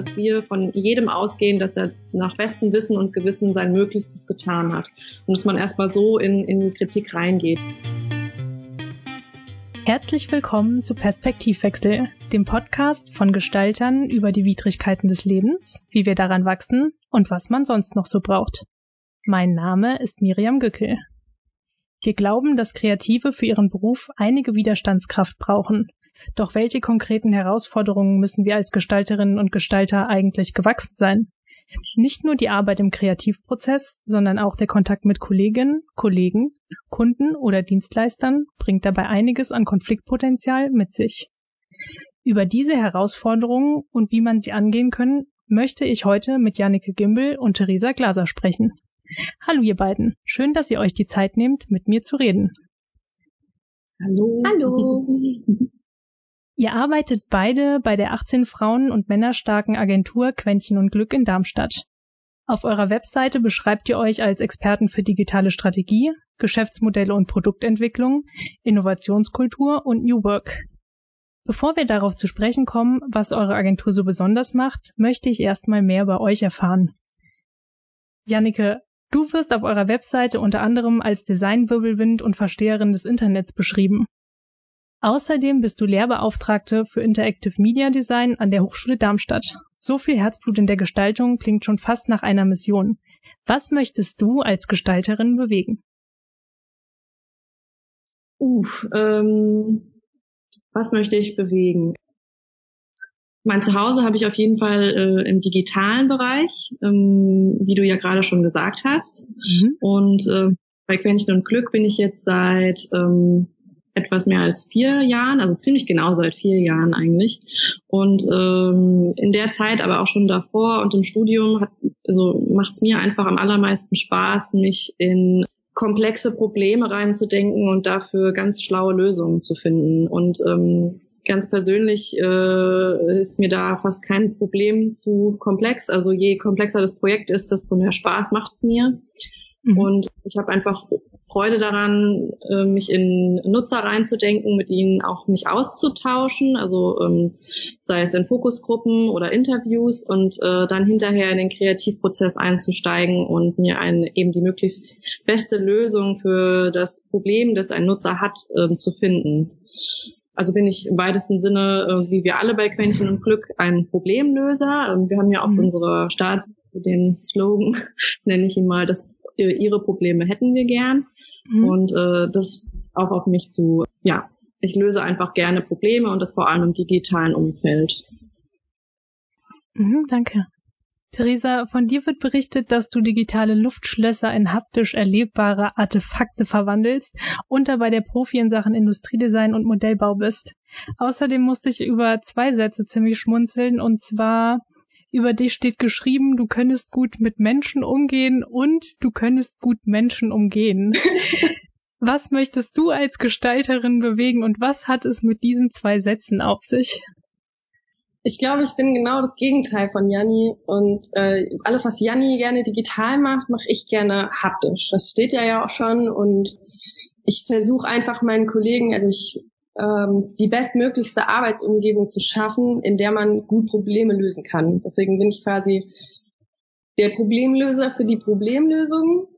dass wir von jedem ausgehen, dass er nach bestem Wissen und Gewissen sein Möglichstes getan hat. Und dass man erstmal so in, in die Kritik reingeht. Herzlich willkommen zu Perspektivwechsel, dem Podcast von Gestaltern über die Widrigkeiten des Lebens, wie wir daran wachsen und was man sonst noch so braucht. Mein Name ist Miriam Gückel. Wir glauben, dass Kreative für ihren Beruf einige Widerstandskraft brauchen. Doch welche konkreten Herausforderungen müssen wir als Gestalterinnen und Gestalter eigentlich gewachsen sein? Nicht nur die Arbeit im Kreativprozess, sondern auch der Kontakt mit Kolleginnen, Kollegen, Kunden oder Dienstleistern bringt dabei einiges an Konfliktpotenzial mit sich. Über diese Herausforderungen und wie man sie angehen können, möchte ich heute mit Jannike Gimbel und Theresa Glaser sprechen. Hallo ihr beiden, schön, dass ihr euch die Zeit nehmt, mit mir zu reden. Hallo. Hallo. Ihr arbeitet beide bei der 18 Frauen- und Männerstarken Agentur Quäntchen und Glück in Darmstadt. Auf eurer Webseite beschreibt ihr euch als Experten für digitale Strategie, Geschäftsmodelle und Produktentwicklung, Innovationskultur und New Work. Bevor wir darauf zu sprechen kommen, was eure Agentur so besonders macht, möchte ich erstmal mehr über euch erfahren. Jannike, Du wirst auf eurer Webseite unter anderem als Designwirbelwind und Versteherin des Internets beschrieben. Außerdem bist du Lehrbeauftragte für Interactive Media Design an der Hochschule Darmstadt. So viel Herzblut in der Gestaltung klingt schon fast nach einer Mission. Was möchtest du als Gestalterin bewegen? Uff, ähm, was möchte ich bewegen? Mein Zuhause habe ich auf jeden Fall äh, im digitalen Bereich, ähm, wie du ja gerade schon gesagt hast. Mhm. Und äh, bei Quäntchen und Glück bin ich jetzt seit ähm, etwas mehr als vier Jahren, also ziemlich genau seit vier Jahren eigentlich. Und ähm, in der Zeit, aber auch schon davor und im Studium, hat, also macht es mir einfach am allermeisten Spaß, mich in komplexe Probleme reinzudenken und dafür ganz schlaue Lösungen zu finden. Und ähm, ganz persönlich äh, ist mir da fast kein Problem zu komplex. Also je komplexer das Projekt ist, desto mehr Spaß macht's mir. Mhm. Und ich habe einfach Freude daran, äh, mich in Nutzer reinzudenken, mit ihnen auch mich auszutauschen, also ähm, sei es in Fokusgruppen oder Interviews und äh, dann hinterher in den Kreativprozess einzusteigen und mir ein, eben die möglichst beste Lösung für das Problem, das ein Nutzer hat, äh, zu finden. Also bin ich im weitesten Sinne, äh, wie wir alle bei Quäntchen und Glück, ein Problemlöser. Wir haben ja auch mhm. unsere Start, den Slogan, nenne ich ihn mal, das äh, ihre Probleme hätten wir gern. Mhm. Und äh, das auch auf mich zu, ja, ich löse einfach gerne Probleme und das vor allem im digitalen Umfeld. Mhm, danke. Theresa, von dir wird berichtet, dass du digitale Luftschlösser in haptisch erlebbare Artefakte verwandelst und dabei der Profi in Sachen Industriedesign und Modellbau bist. Außerdem musste ich über zwei Sätze ziemlich schmunzeln und zwar über dich steht geschrieben, du könntest gut mit Menschen umgehen und du könntest gut Menschen umgehen. was möchtest du als Gestalterin bewegen und was hat es mit diesen zwei Sätzen auf sich? Ich glaube, ich bin genau das Gegenteil von Janni und äh, alles, was Janni gerne digital macht, mache ich gerne haptisch. Das steht ja ja auch schon und ich versuche einfach meinen Kollegen, also ich ähm, die bestmöglichste Arbeitsumgebung zu schaffen, in der man gut Probleme lösen kann. Deswegen bin ich quasi der Problemlöser für die Problemlösung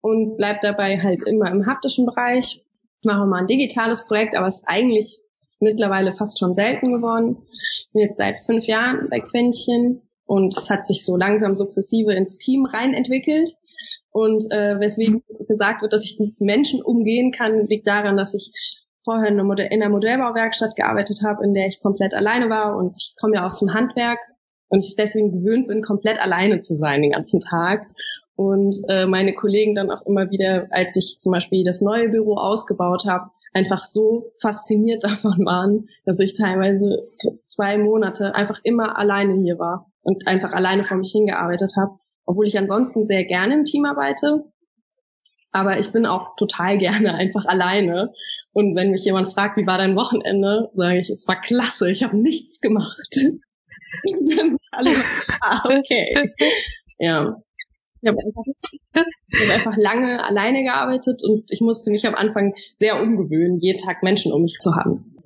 und bleib dabei halt immer im haptischen Bereich. Ich mache mal ein digitales Projekt, aber es ist eigentlich mittlerweile fast schon selten geworden. Bin jetzt seit fünf Jahren bei Quäntchen und es hat sich so langsam sukzessive ins Team rein entwickelt. Und äh, weswegen gesagt wird, dass ich mit Menschen umgehen kann, liegt daran, dass ich vorher in einer Modellbauwerkstatt gearbeitet habe, in der ich komplett alleine war und ich komme ja aus dem Handwerk und ich deswegen gewöhnt bin, komplett alleine zu sein den ganzen Tag. Und äh, meine Kollegen dann auch immer wieder, als ich zum Beispiel das neue Büro ausgebaut habe, einfach so fasziniert davon waren, dass ich teilweise zwei Monate einfach immer alleine hier war und einfach alleine vor mich hingearbeitet habe, obwohl ich ansonsten sehr gerne im Team arbeite. Aber ich bin auch total gerne einfach alleine. Und wenn mich jemand fragt, wie war dein Wochenende, sage ich, es war klasse, ich habe nichts gemacht. alle, ah, okay. Ja. Ich habe einfach, hab einfach lange alleine gearbeitet und ich musste mich am Anfang sehr umgewöhnen, jeden Tag Menschen um mich zu haben.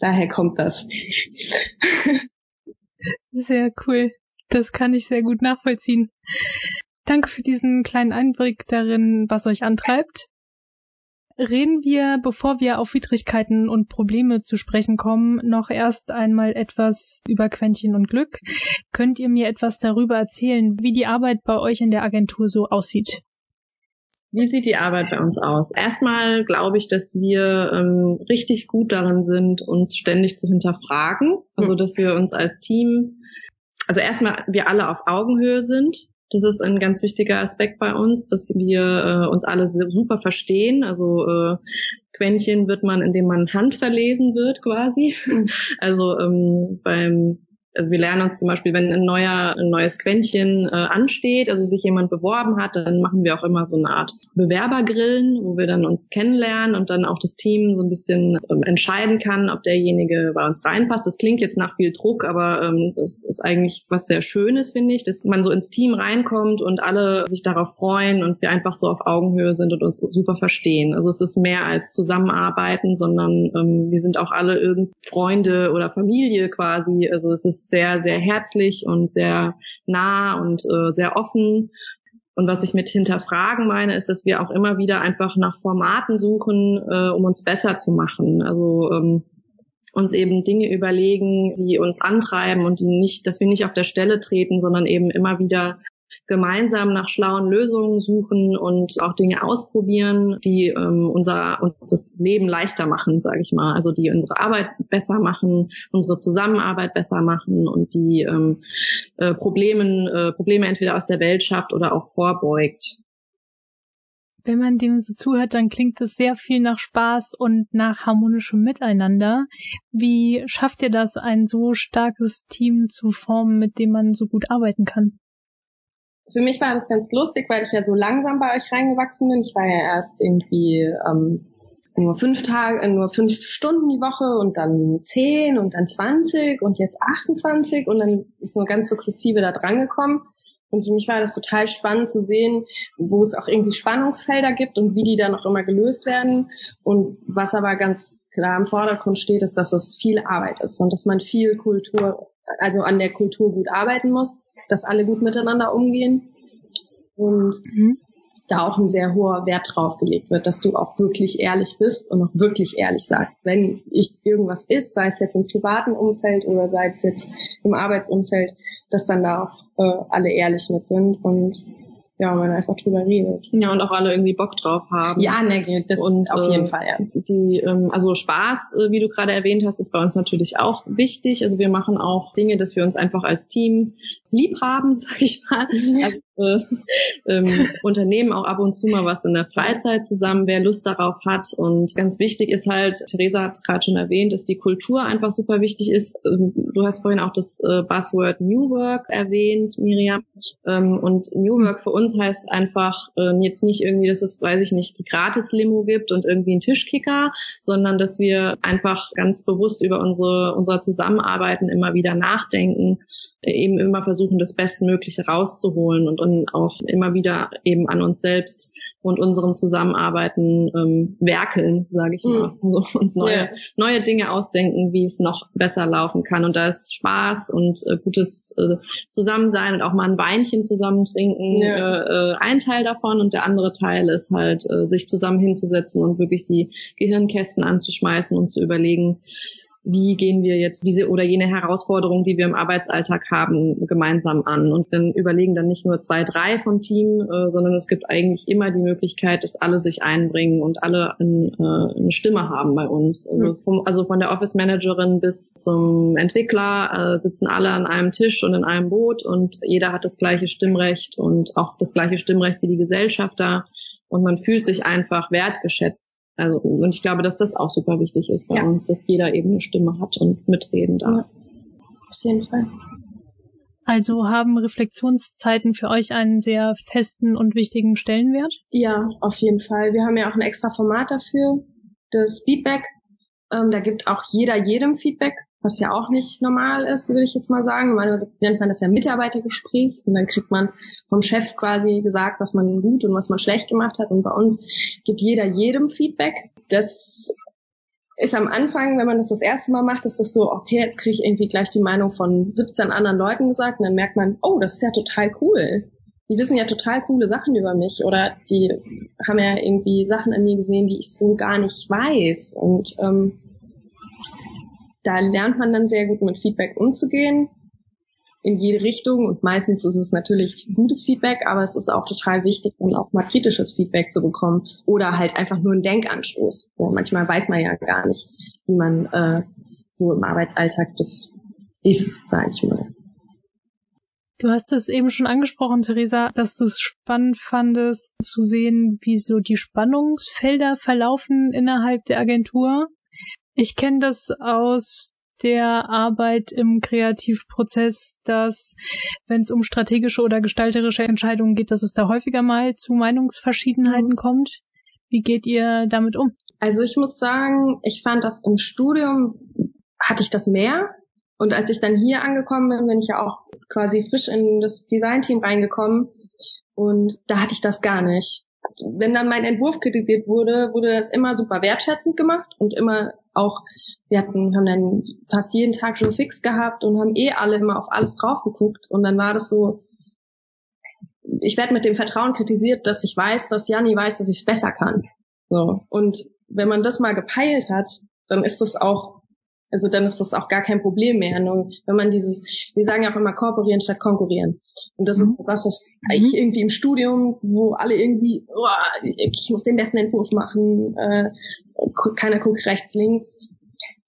Daher kommt das. Sehr cool. Das kann ich sehr gut nachvollziehen. Danke für diesen kleinen Einblick darin, was euch antreibt. Reden wir, bevor wir auf Widrigkeiten und Probleme zu sprechen kommen, noch erst einmal etwas über Quäntchen und Glück. Könnt ihr mir etwas darüber erzählen, wie die Arbeit bei euch in der Agentur so aussieht? Wie sieht die Arbeit bei uns aus? Erstmal glaube ich, dass wir ähm, richtig gut darin sind, uns ständig zu hinterfragen. Also dass wir uns als Team, also erstmal wir alle auf Augenhöhe sind. Das ist ein ganz wichtiger Aspekt bei uns, dass wir äh, uns alle super verstehen. Also äh, Quäntchen wird man, indem man handverlesen wird quasi. Mhm. Also ähm, beim also wir lernen uns zum Beispiel, wenn ein neuer, ein neues Quäntchen äh, ansteht, also sich jemand beworben hat, dann machen wir auch immer so eine Art Bewerbergrillen, wo wir dann uns kennenlernen und dann auch das Team so ein bisschen ähm, entscheiden kann, ob derjenige bei uns reinpasst. Das klingt jetzt nach viel Druck, aber ähm, das ist eigentlich was sehr Schönes, finde ich, dass man so ins Team reinkommt und alle sich darauf freuen und wir einfach so auf Augenhöhe sind und uns super verstehen. Also es ist mehr als Zusammenarbeiten, sondern ähm, wir sind auch alle irgend Freunde oder Familie quasi. Also es ist sehr, sehr herzlich und sehr nah und äh, sehr offen. Und was ich mit hinterfragen meine, ist, dass wir auch immer wieder einfach nach Formaten suchen, äh, um uns besser zu machen. Also ähm, uns eben Dinge überlegen, die uns antreiben und die nicht, dass wir nicht auf der Stelle treten, sondern eben immer wieder gemeinsam nach schlauen Lösungen suchen und auch Dinge ausprobieren, die ähm, unser uns das Leben leichter machen, sage ich mal, also die unsere Arbeit besser machen, unsere Zusammenarbeit besser machen und die ähm, äh, Problemen äh, Probleme entweder aus der Welt schafft oder auch vorbeugt. Wenn man dem so zuhört, dann klingt es sehr viel nach Spaß und nach harmonischem Miteinander. Wie schafft ihr das, ein so starkes Team zu formen, mit dem man so gut arbeiten kann? Für mich war das ganz lustig, weil ich ja so langsam bei euch reingewachsen bin. Ich war ja erst irgendwie ähm, nur fünf Tage, äh, nur fünf Stunden die Woche und dann zehn und dann zwanzig und jetzt 28 und dann ist so ganz sukzessive da dran gekommen. Und für mich war das total spannend zu sehen, wo es auch irgendwie Spannungsfelder gibt und wie die dann auch immer gelöst werden. Und was aber ganz klar im Vordergrund steht, ist, dass es viel Arbeit ist und dass man viel Kultur, also an der Kultur gut arbeiten muss dass alle gut miteinander umgehen und mhm. da auch ein sehr hoher Wert drauf gelegt wird, dass du auch wirklich ehrlich bist und auch wirklich ehrlich sagst, wenn ich irgendwas ist, sei es jetzt im privaten Umfeld oder sei es jetzt im Arbeitsumfeld, dass dann da auch äh, alle ehrlich mit sind und ja, man einfach drüber redet. Ja, und auch alle irgendwie Bock drauf haben. Ja, ne, das und, auf jeden äh, Fall, ja. Die, ähm, also Spaß, äh, wie du gerade erwähnt hast, ist bei uns natürlich auch wichtig. Also wir machen auch Dinge, dass wir uns einfach als Team lieb haben, sag ich mal. Also, äh, ähm, unternehmen auch ab und zu mal was in der Freizeit zusammen, wer Lust darauf hat. Und ganz wichtig ist halt, Theresa hat gerade schon erwähnt, dass die Kultur einfach super wichtig ist. Ähm, du hast vorhin auch das äh, Buzzword New Work erwähnt, Miriam. Ähm, und New Work für uns heißt einfach äh, jetzt nicht irgendwie, dass es, weiß ich nicht, gratis Limo gibt und irgendwie einen Tischkicker, sondern dass wir einfach ganz bewusst über unsere, unser Zusammenarbeiten immer wieder nachdenken eben immer versuchen, das Bestmögliche rauszuholen und, und auch immer wieder eben an uns selbst und unserem Zusammenarbeiten ähm, werkeln, sage ich mal. Mhm. Also uns neue, ja. neue Dinge ausdenken, wie es noch besser laufen kann. Und da ist Spaß und äh, gutes äh, Zusammensein und auch mal ein Weinchen zusammen trinken ja. äh, äh, ein Teil davon und der andere Teil ist halt, äh, sich zusammen hinzusetzen und wirklich die Gehirnkästen anzuschmeißen und zu überlegen, wie gehen wir jetzt diese oder jene Herausforderung, die wir im Arbeitsalltag haben, gemeinsam an und dann überlegen dann nicht nur zwei, drei vom Team, äh, sondern es gibt eigentlich immer die Möglichkeit, dass alle sich einbringen und alle ein, äh, eine Stimme haben bei uns. Also, mhm. vom, also von der Office Managerin bis zum Entwickler äh, sitzen alle an einem Tisch und in einem Boot und jeder hat das gleiche Stimmrecht und auch das gleiche Stimmrecht wie die Gesellschafter und man fühlt sich einfach wertgeschätzt. Also, und ich glaube, dass das auch super wichtig ist bei ja. uns, dass jeder eben eine Stimme hat und mitreden darf. Ja. Auf jeden Fall. Also haben Reflexionszeiten für euch einen sehr festen und wichtigen Stellenwert? Ja, auf jeden Fall. Wir haben ja auch ein extra Format dafür, das Feedback. Ähm, da gibt auch jeder jedem Feedback was ja auch nicht normal ist, würde ich jetzt mal sagen. Normalerweise nennt man das ja Mitarbeitergespräch und dann kriegt man vom Chef quasi gesagt, was man gut und was man schlecht gemacht hat. Und bei uns gibt jeder jedem Feedback. Das ist am Anfang, wenn man das das erste Mal macht, ist das so, okay, jetzt kriege ich irgendwie gleich die Meinung von 17 anderen Leuten gesagt und dann merkt man, oh, das ist ja total cool. Die wissen ja total coole Sachen über mich oder die haben ja irgendwie Sachen an mir gesehen, die ich so gar nicht weiß. Und ähm, da lernt man dann sehr gut mit Feedback umzugehen in jede Richtung und meistens ist es natürlich gutes Feedback, aber es ist auch total wichtig, dann auch mal kritisches Feedback zu bekommen oder halt einfach nur einen Denkanstoß. Ja, manchmal weiß man ja gar nicht, wie man äh, so im Arbeitsalltag das ist, sage ich mal. Du hast es eben schon angesprochen, Theresa, dass du es spannend fandest zu sehen, wie so die Spannungsfelder verlaufen innerhalb der Agentur. Ich kenne das aus der Arbeit im Kreativprozess, dass wenn es um strategische oder gestalterische Entscheidungen geht, dass es da häufiger mal zu Meinungsverschiedenheiten mhm. kommt. Wie geht ihr damit um? Also ich muss sagen, ich fand das im Studium hatte ich das mehr. Und als ich dann hier angekommen bin, bin ich ja auch quasi frisch in das Designteam reingekommen. Und da hatte ich das gar nicht. Wenn dann mein Entwurf kritisiert wurde, wurde das immer super wertschätzend gemacht und immer auch wir hatten, haben dann fast jeden Tag schon fix gehabt und haben eh alle immer auf alles drauf geguckt und dann war das so, ich werde mit dem Vertrauen kritisiert, dass ich weiß, dass Janni weiß, dass ich es besser kann. So. Und wenn man das mal gepeilt hat, dann ist das auch, also dann ist das auch gar kein Problem mehr. Nur wenn man dieses, wir sagen ja auch immer kooperieren statt konkurrieren. Und das mhm. ist was, was ich mhm. irgendwie im Studium, wo alle irgendwie, oh, ich muss den besten Entwurf machen, äh, keiner guckt rechts, links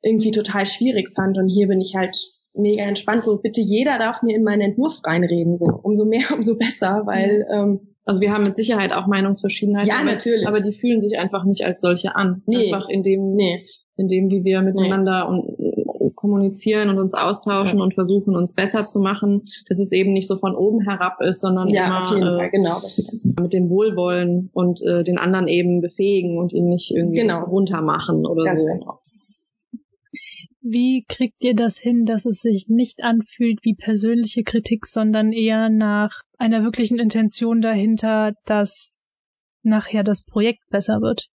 irgendwie total schwierig fand. Und hier bin ich halt mega entspannt. So, bitte jeder darf mir in meinen Entwurf reinreden. So, umso mehr, umso besser, weil ähm, also wir haben mit Sicherheit auch Meinungsverschiedenheiten. Ja, natürlich. Aber die fühlen sich einfach nicht als solche an. Nee. Einfach in dem, nee. in dem, wie wir miteinander nee. und, kommunizieren und uns austauschen ja. und versuchen, uns besser zu machen, dass es eben nicht so von oben herab ist, sondern ja, immer auf jeden äh, Fall, genau, mit dem Wohlwollen und äh, den anderen eben befähigen und ihn nicht irgendwie genau. runtermachen oder Ganz so. Genau. Wie kriegt ihr das hin, dass es sich nicht anfühlt wie persönliche Kritik, sondern eher nach einer wirklichen Intention dahinter, dass nachher das Projekt besser wird?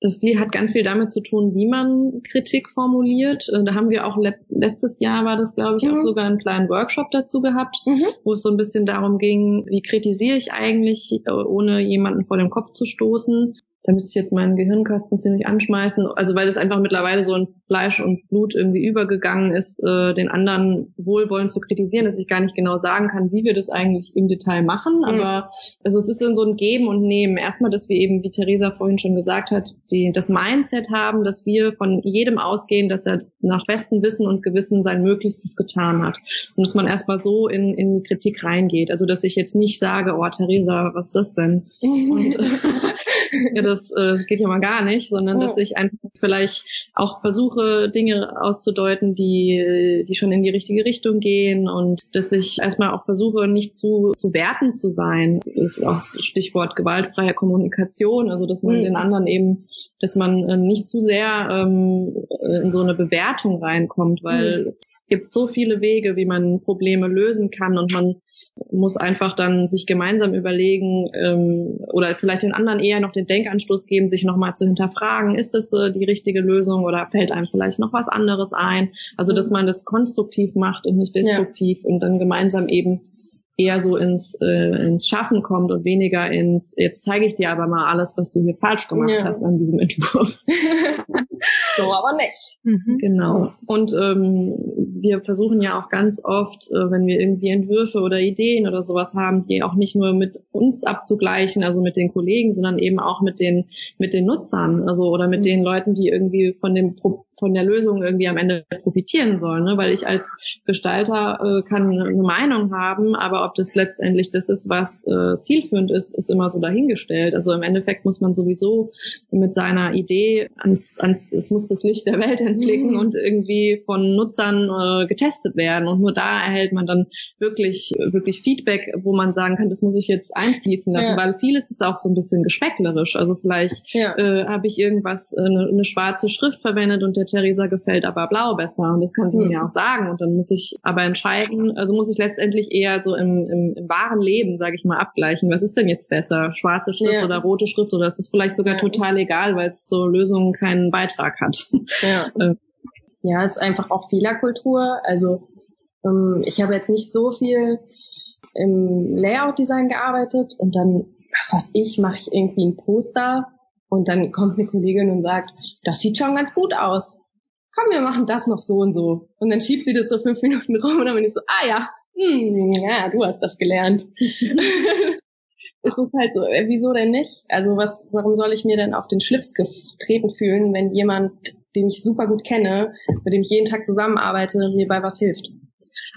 Das hat ganz viel damit zu tun, wie man Kritik formuliert. Äh, da haben wir auch letztes Jahr war das, glaube ich, mhm. auch sogar einen kleinen Workshop dazu gehabt, mhm. wo es so ein bisschen darum ging, wie kritisiere ich eigentlich, äh, ohne jemanden vor dem Kopf zu stoßen da müsste ich jetzt meinen Gehirnkasten ziemlich anschmeißen. Also weil es einfach mittlerweile so in Fleisch und Blut irgendwie übergegangen ist, äh, den anderen wohlwollend zu kritisieren, dass ich gar nicht genau sagen kann, wie wir das eigentlich im Detail machen. Mhm. Aber also es ist dann so ein Geben und Nehmen. Erstmal, dass wir eben, wie Theresa vorhin schon gesagt hat, die, das Mindset haben, dass wir von jedem ausgehen, dass er nach bestem Wissen und Gewissen sein Möglichstes getan hat. Und dass man erstmal so in, in die Kritik reingeht. Also dass ich jetzt nicht sage, oh Theresa, was ist das denn? und, ja, das, äh, das geht ja mal gar nicht, sondern dass ich einfach vielleicht auch versuche, Dinge auszudeuten, die, die schon in die richtige Richtung gehen und dass ich erstmal auch versuche, nicht zu, zu werten zu sein. Das ist auch Stichwort gewaltfreie Kommunikation, also dass man mhm. den anderen eben dass man äh, nicht zu sehr ähm, in so eine Bewertung reinkommt, weil mhm. es gibt so viele Wege, wie man Probleme lösen kann und man muss einfach dann sich gemeinsam überlegen ähm, oder vielleicht den anderen eher noch den Denkanstoß geben, sich nochmal zu hinterfragen, ist das äh, die richtige Lösung oder fällt einem vielleicht noch was anderes ein? Also dass mhm. man das konstruktiv macht und nicht destruktiv ja. und dann gemeinsam eben eher so ins, äh, ins Schaffen kommt und weniger ins, jetzt zeige ich dir aber mal alles, was du hier falsch gemacht ja. hast an diesem Entwurf. so aber nicht. Mhm. Genau. Und ähm, wir versuchen ja auch ganz oft, äh, wenn wir irgendwie Entwürfe oder Ideen oder sowas haben, die auch nicht nur mit uns abzugleichen, also mit den Kollegen, sondern eben auch mit den mit den Nutzern, also oder mit mhm. den Leuten, die irgendwie von dem Pro von der Lösung irgendwie am Ende profitieren sollen, ne? weil ich als Gestalter äh, kann eine Meinung haben, aber ob das letztendlich das ist, was äh, zielführend ist, ist immer so dahingestellt. Also im Endeffekt muss man sowieso mit seiner Idee ans, ans es muss das Licht der Welt entblicken mhm. und irgendwie von Nutzern äh, getestet werden und nur da erhält man dann wirklich wirklich Feedback, wo man sagen kann, das muss ich jetzt einfließen lassen, ja. weil vieles ist auch so ein bisschen geschmäcklerisch. Also vielleicht ja. äh, habe ich irgendwas äh, eine, eine schwarze Schrift verwendet und der Theresa gefällt aber blau besser und das kann sie mhm. mir auch sagen und dann muss ich aber entscheiden, also muss ich letztendlich eher so im im, im, wahren Leben, sage ich mal, abgleichen. Was ist denn jetzt besser? Schwarze Schrift ja. oder rote Schrift? Oder ist das vielleicht sogar ja. total egal, weil es zur Lösung keinen Beitrag hat? Ja. Äh. ja, ist einfach auch Fehlerkultur. Also ähm, ich habe jetzt nicht so viel im Layout-Design gearbeitet und dann, was weiß ich, mache ich irgendwie ein Poster und dann kommt eine Kollegin und sagt, das sieht schon ganz gut aus. Komm, wir machen das noch so und so. Und dann schiebt sie das so fünf Minuten rum und dann bin ich so, ah ja, hm, ja, du hast das gelernt. ist es halt so, äh, wieso denn nicht? Also was, warum soll ich mir denn auf den Schlips getreten fühlen, wenn jemand, den ich super gut kenne, mit dem ich jeden Tag zusammenarbeite, mir bei was hilft?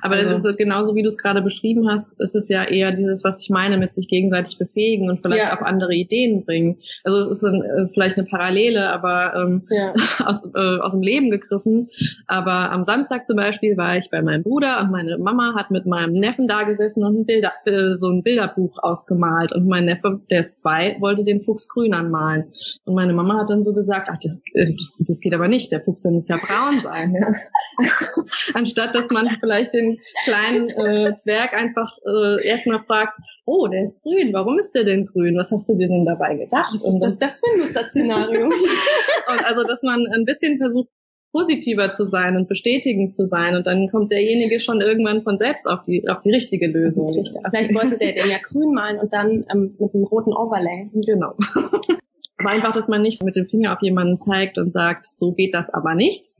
Aber also. das ist so, genauso wie du es gerade beschrieben hast, ist es ja eher dieses, was ich meine, mit sich gegenseitig befähigen und vielleicht ja. auch andere Ideen bringen. Also es ist ein, äh, vielleicht eine Parallele, aber ähm, ja. aus, äh, aus dem Leben gegriffen. Aber am Samstag zum Beispiel war ich bei meinem Bruder und meine Mama hat mit meinem Neffen da gesessen und ein Bilder, äh, so ein Bilderbuch ausgemalt. Und mein Neffe, der ist zwei, wollte den Fuchs grün anmalen. Und meine Mama hat dann so gesagt, ach, das, äh, das geht aber nicht, der Fuchs der muss ja braun sein. Ja? Anstatt dass man vielleicht den kleinen äh, Zwerg einfach äh, erstmal fragt, oh, der ist grün, warum ist der denn grün? Was hast du dir denn dabei gedacht? Was ist das, das für ein Nutzerszenario? und also, dass man ein bisschen versucht, positiver zu sein und bestätigend zu sein und dann kommt derjenige schon irgendwann von selbst auf die auf die richtige Lösung. Richtig. Vielleicht wollte der den ja grün malen und dann ähm, mit einem roten Overlay. Genau. aber einfach, dass man nicht mit dem Finger auf jemanden zeigt und sagt, so geht das aber nicht,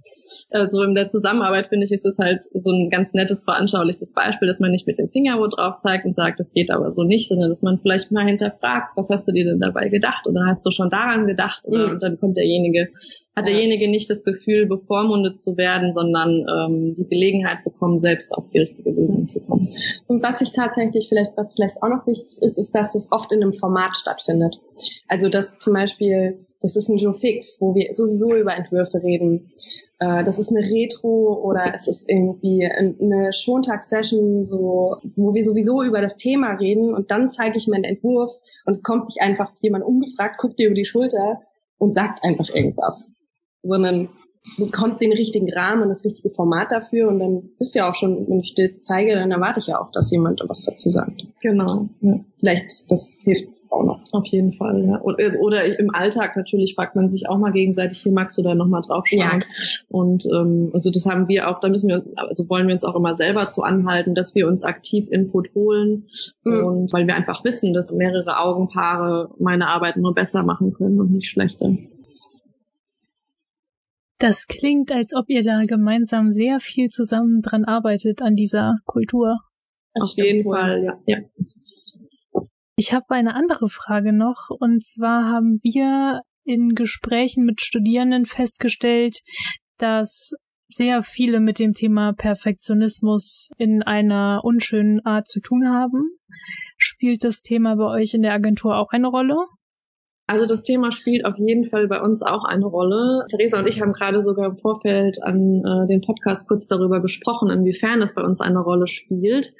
also in der Zusammenarbeit finde ich, ist es halt so ein ganz nettes, veranschaulichtes Beispiel, dass man nicht mit dem Finger wo drauf zeigt und sagt, das geht aber so nicht, sondern dass man vielleicht mal hinterfragt, was hast du dir denn dabei gedacht oder hast du schon daran gedacht oder mhm. und dann kommt derjenige hat derjenige nicht das Gefühl, bevormundet zu werden, sondern ähm, die Gelegenheit bekommen, selbst auf die richtige Lösung zu kommen. Und was ich tatsächlich vielleicht, was vielleicht auch noch wichtig ist, ist, dass das oft in einem Format stattfindet. Also dass zum Beispiel, das ist ein Joe Fix, wo wir sowieso über Entwürfe reden. Äh, das ist eine Retro oder es ist irgendwie eine Schontag-Session, so, wo wir sowieso über das Thema reden und dann zeige ich meinen Entwurf und es kommt nicht einfach jemand ungefragt, guckt dir über die Schulter und sagt einfach irgendwas sondern bekommt den richtigen Rahmen und das richtige Format dafür und dann bist du ja auch schon, wenn ich das zeige, dann erwarte ich ja auch, dass jemand was dazu sagt. Genau. Ja. Vielleicht, das hilft auch noch. Auf jeden Fall, ja. Oder, oder im Alltag natürlich fragt man sich auch mal gegenseitig, hier magst du da nochmal drauf schauen. Ja. Und ähm, also das haben wir auch, da müssen wir, also wollen wir uns auch immer selber zu anhalten, dass wir uns aktiv Input holen mhm. und weil wir einfach wissen, dass mehrere Augenpaare meine Arbeit nur besser machen können und nicht schlechter. Das klingt, als ob ihr da gemeinsam sehr viel zusammen dran arbeitet an dieser Kultur. Auf jeden wohl. Fall, ja. ja. Ich habe eine andere Frage noch, und zwar haben wir in Gesprächen mit Studierenden festgestellt, dass sehr viele mit dem Thema Perfektionismus in einer unschönen Art zu tun haben. Spielt das Thema bei euch in der Agentur auch eine Rolle? Also das Thema spielt auf jeden Fall bei uns auch eine Rolle. Theresa und ich haben gerade sogar im Vorfeld an äh, den Podcast kurz darüber gesprochen, inwiefern das bei uns eine Rolle spielt.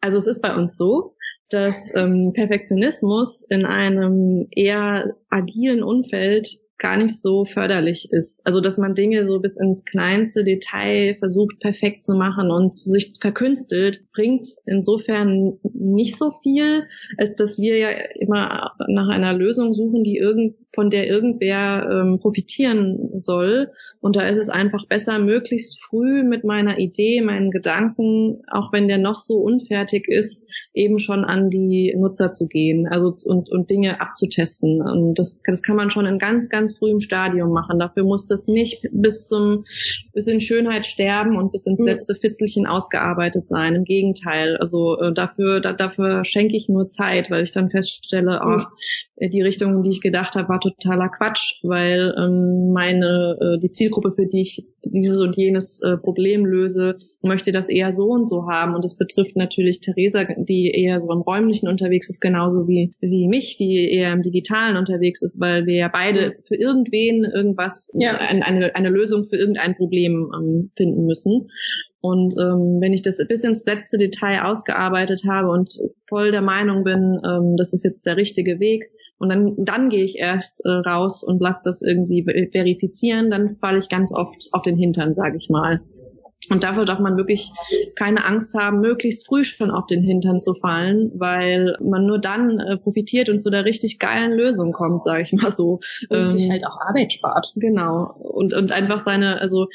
Also es ist bei uns so, dass ähm, Perfektionismus in einem eher agilen Umfeld gar nicht so förderlich ist. Also dass man Dinge so bis ins kleinste Detail versucht perfekt zu machen und sich verkünstelt, bringt insofern nicht so viel, als dass wir ja immer nach einer Lösung suchen, die irgend, von der irgendwer ähm, profitieren soll. Und da ist es einfach besser, möglichst früh mit meiner Idee, meinen Gedanken, auch wenn der noch so unfertig ist, eben schon an die Nutzer zu gehen, also und, und Dinge abzutesten. Und das, das kann man schon in ganz, ganz frühem Stadium machen. Dafür muss das nicht bis zum bis in Schönheit sterben und bis ins mhm. letzte Fitzelchen ausgearbeitet sein. Im Gegenteil. Also äh, dafür, da, dafür schenke ich nur Zeit, weil ich dann feststelle, mhm. oh, die Richtung, in die ich gedacht habe, war totaler Quatsch, weil ähm, meine äh, die Zielgruppe, für die ich dieses und jenes äh, Problem löse, möchte das eher so und so haben. Und das betrifft natürlich Theresa, die eher so im Räumlichen unterwegs ist, genauso wie, wie mich, die eher im Digitalen unterwegs ist, weil wir ja beide für irgendwen irgendwas, ja. eine, eine, eine Lösung für irgendein Problem ähm, finden müssen. Und ähm, wenn ich das bis ins letzte Detail ausgearbeitet habe und voll der Meinung bin, ähm, das ist jetzt der richtige Weg, und dann, dann gehe ich erst äh, raus und lasse das irgendwie verifizieren, dann falle ich ganz oft auf den Hintern, sage ich mal. Und dafür darf man wirklich keine Angst haben, möglichst früh schon auf den Hintern zu fallen, weil man nur dann äh, profitiert und zu der richtig geilen Lösung kommt, sage ich mal so. Und ähm, sich halt auch Arbeit spart. Genau. Und, und einfach seine, also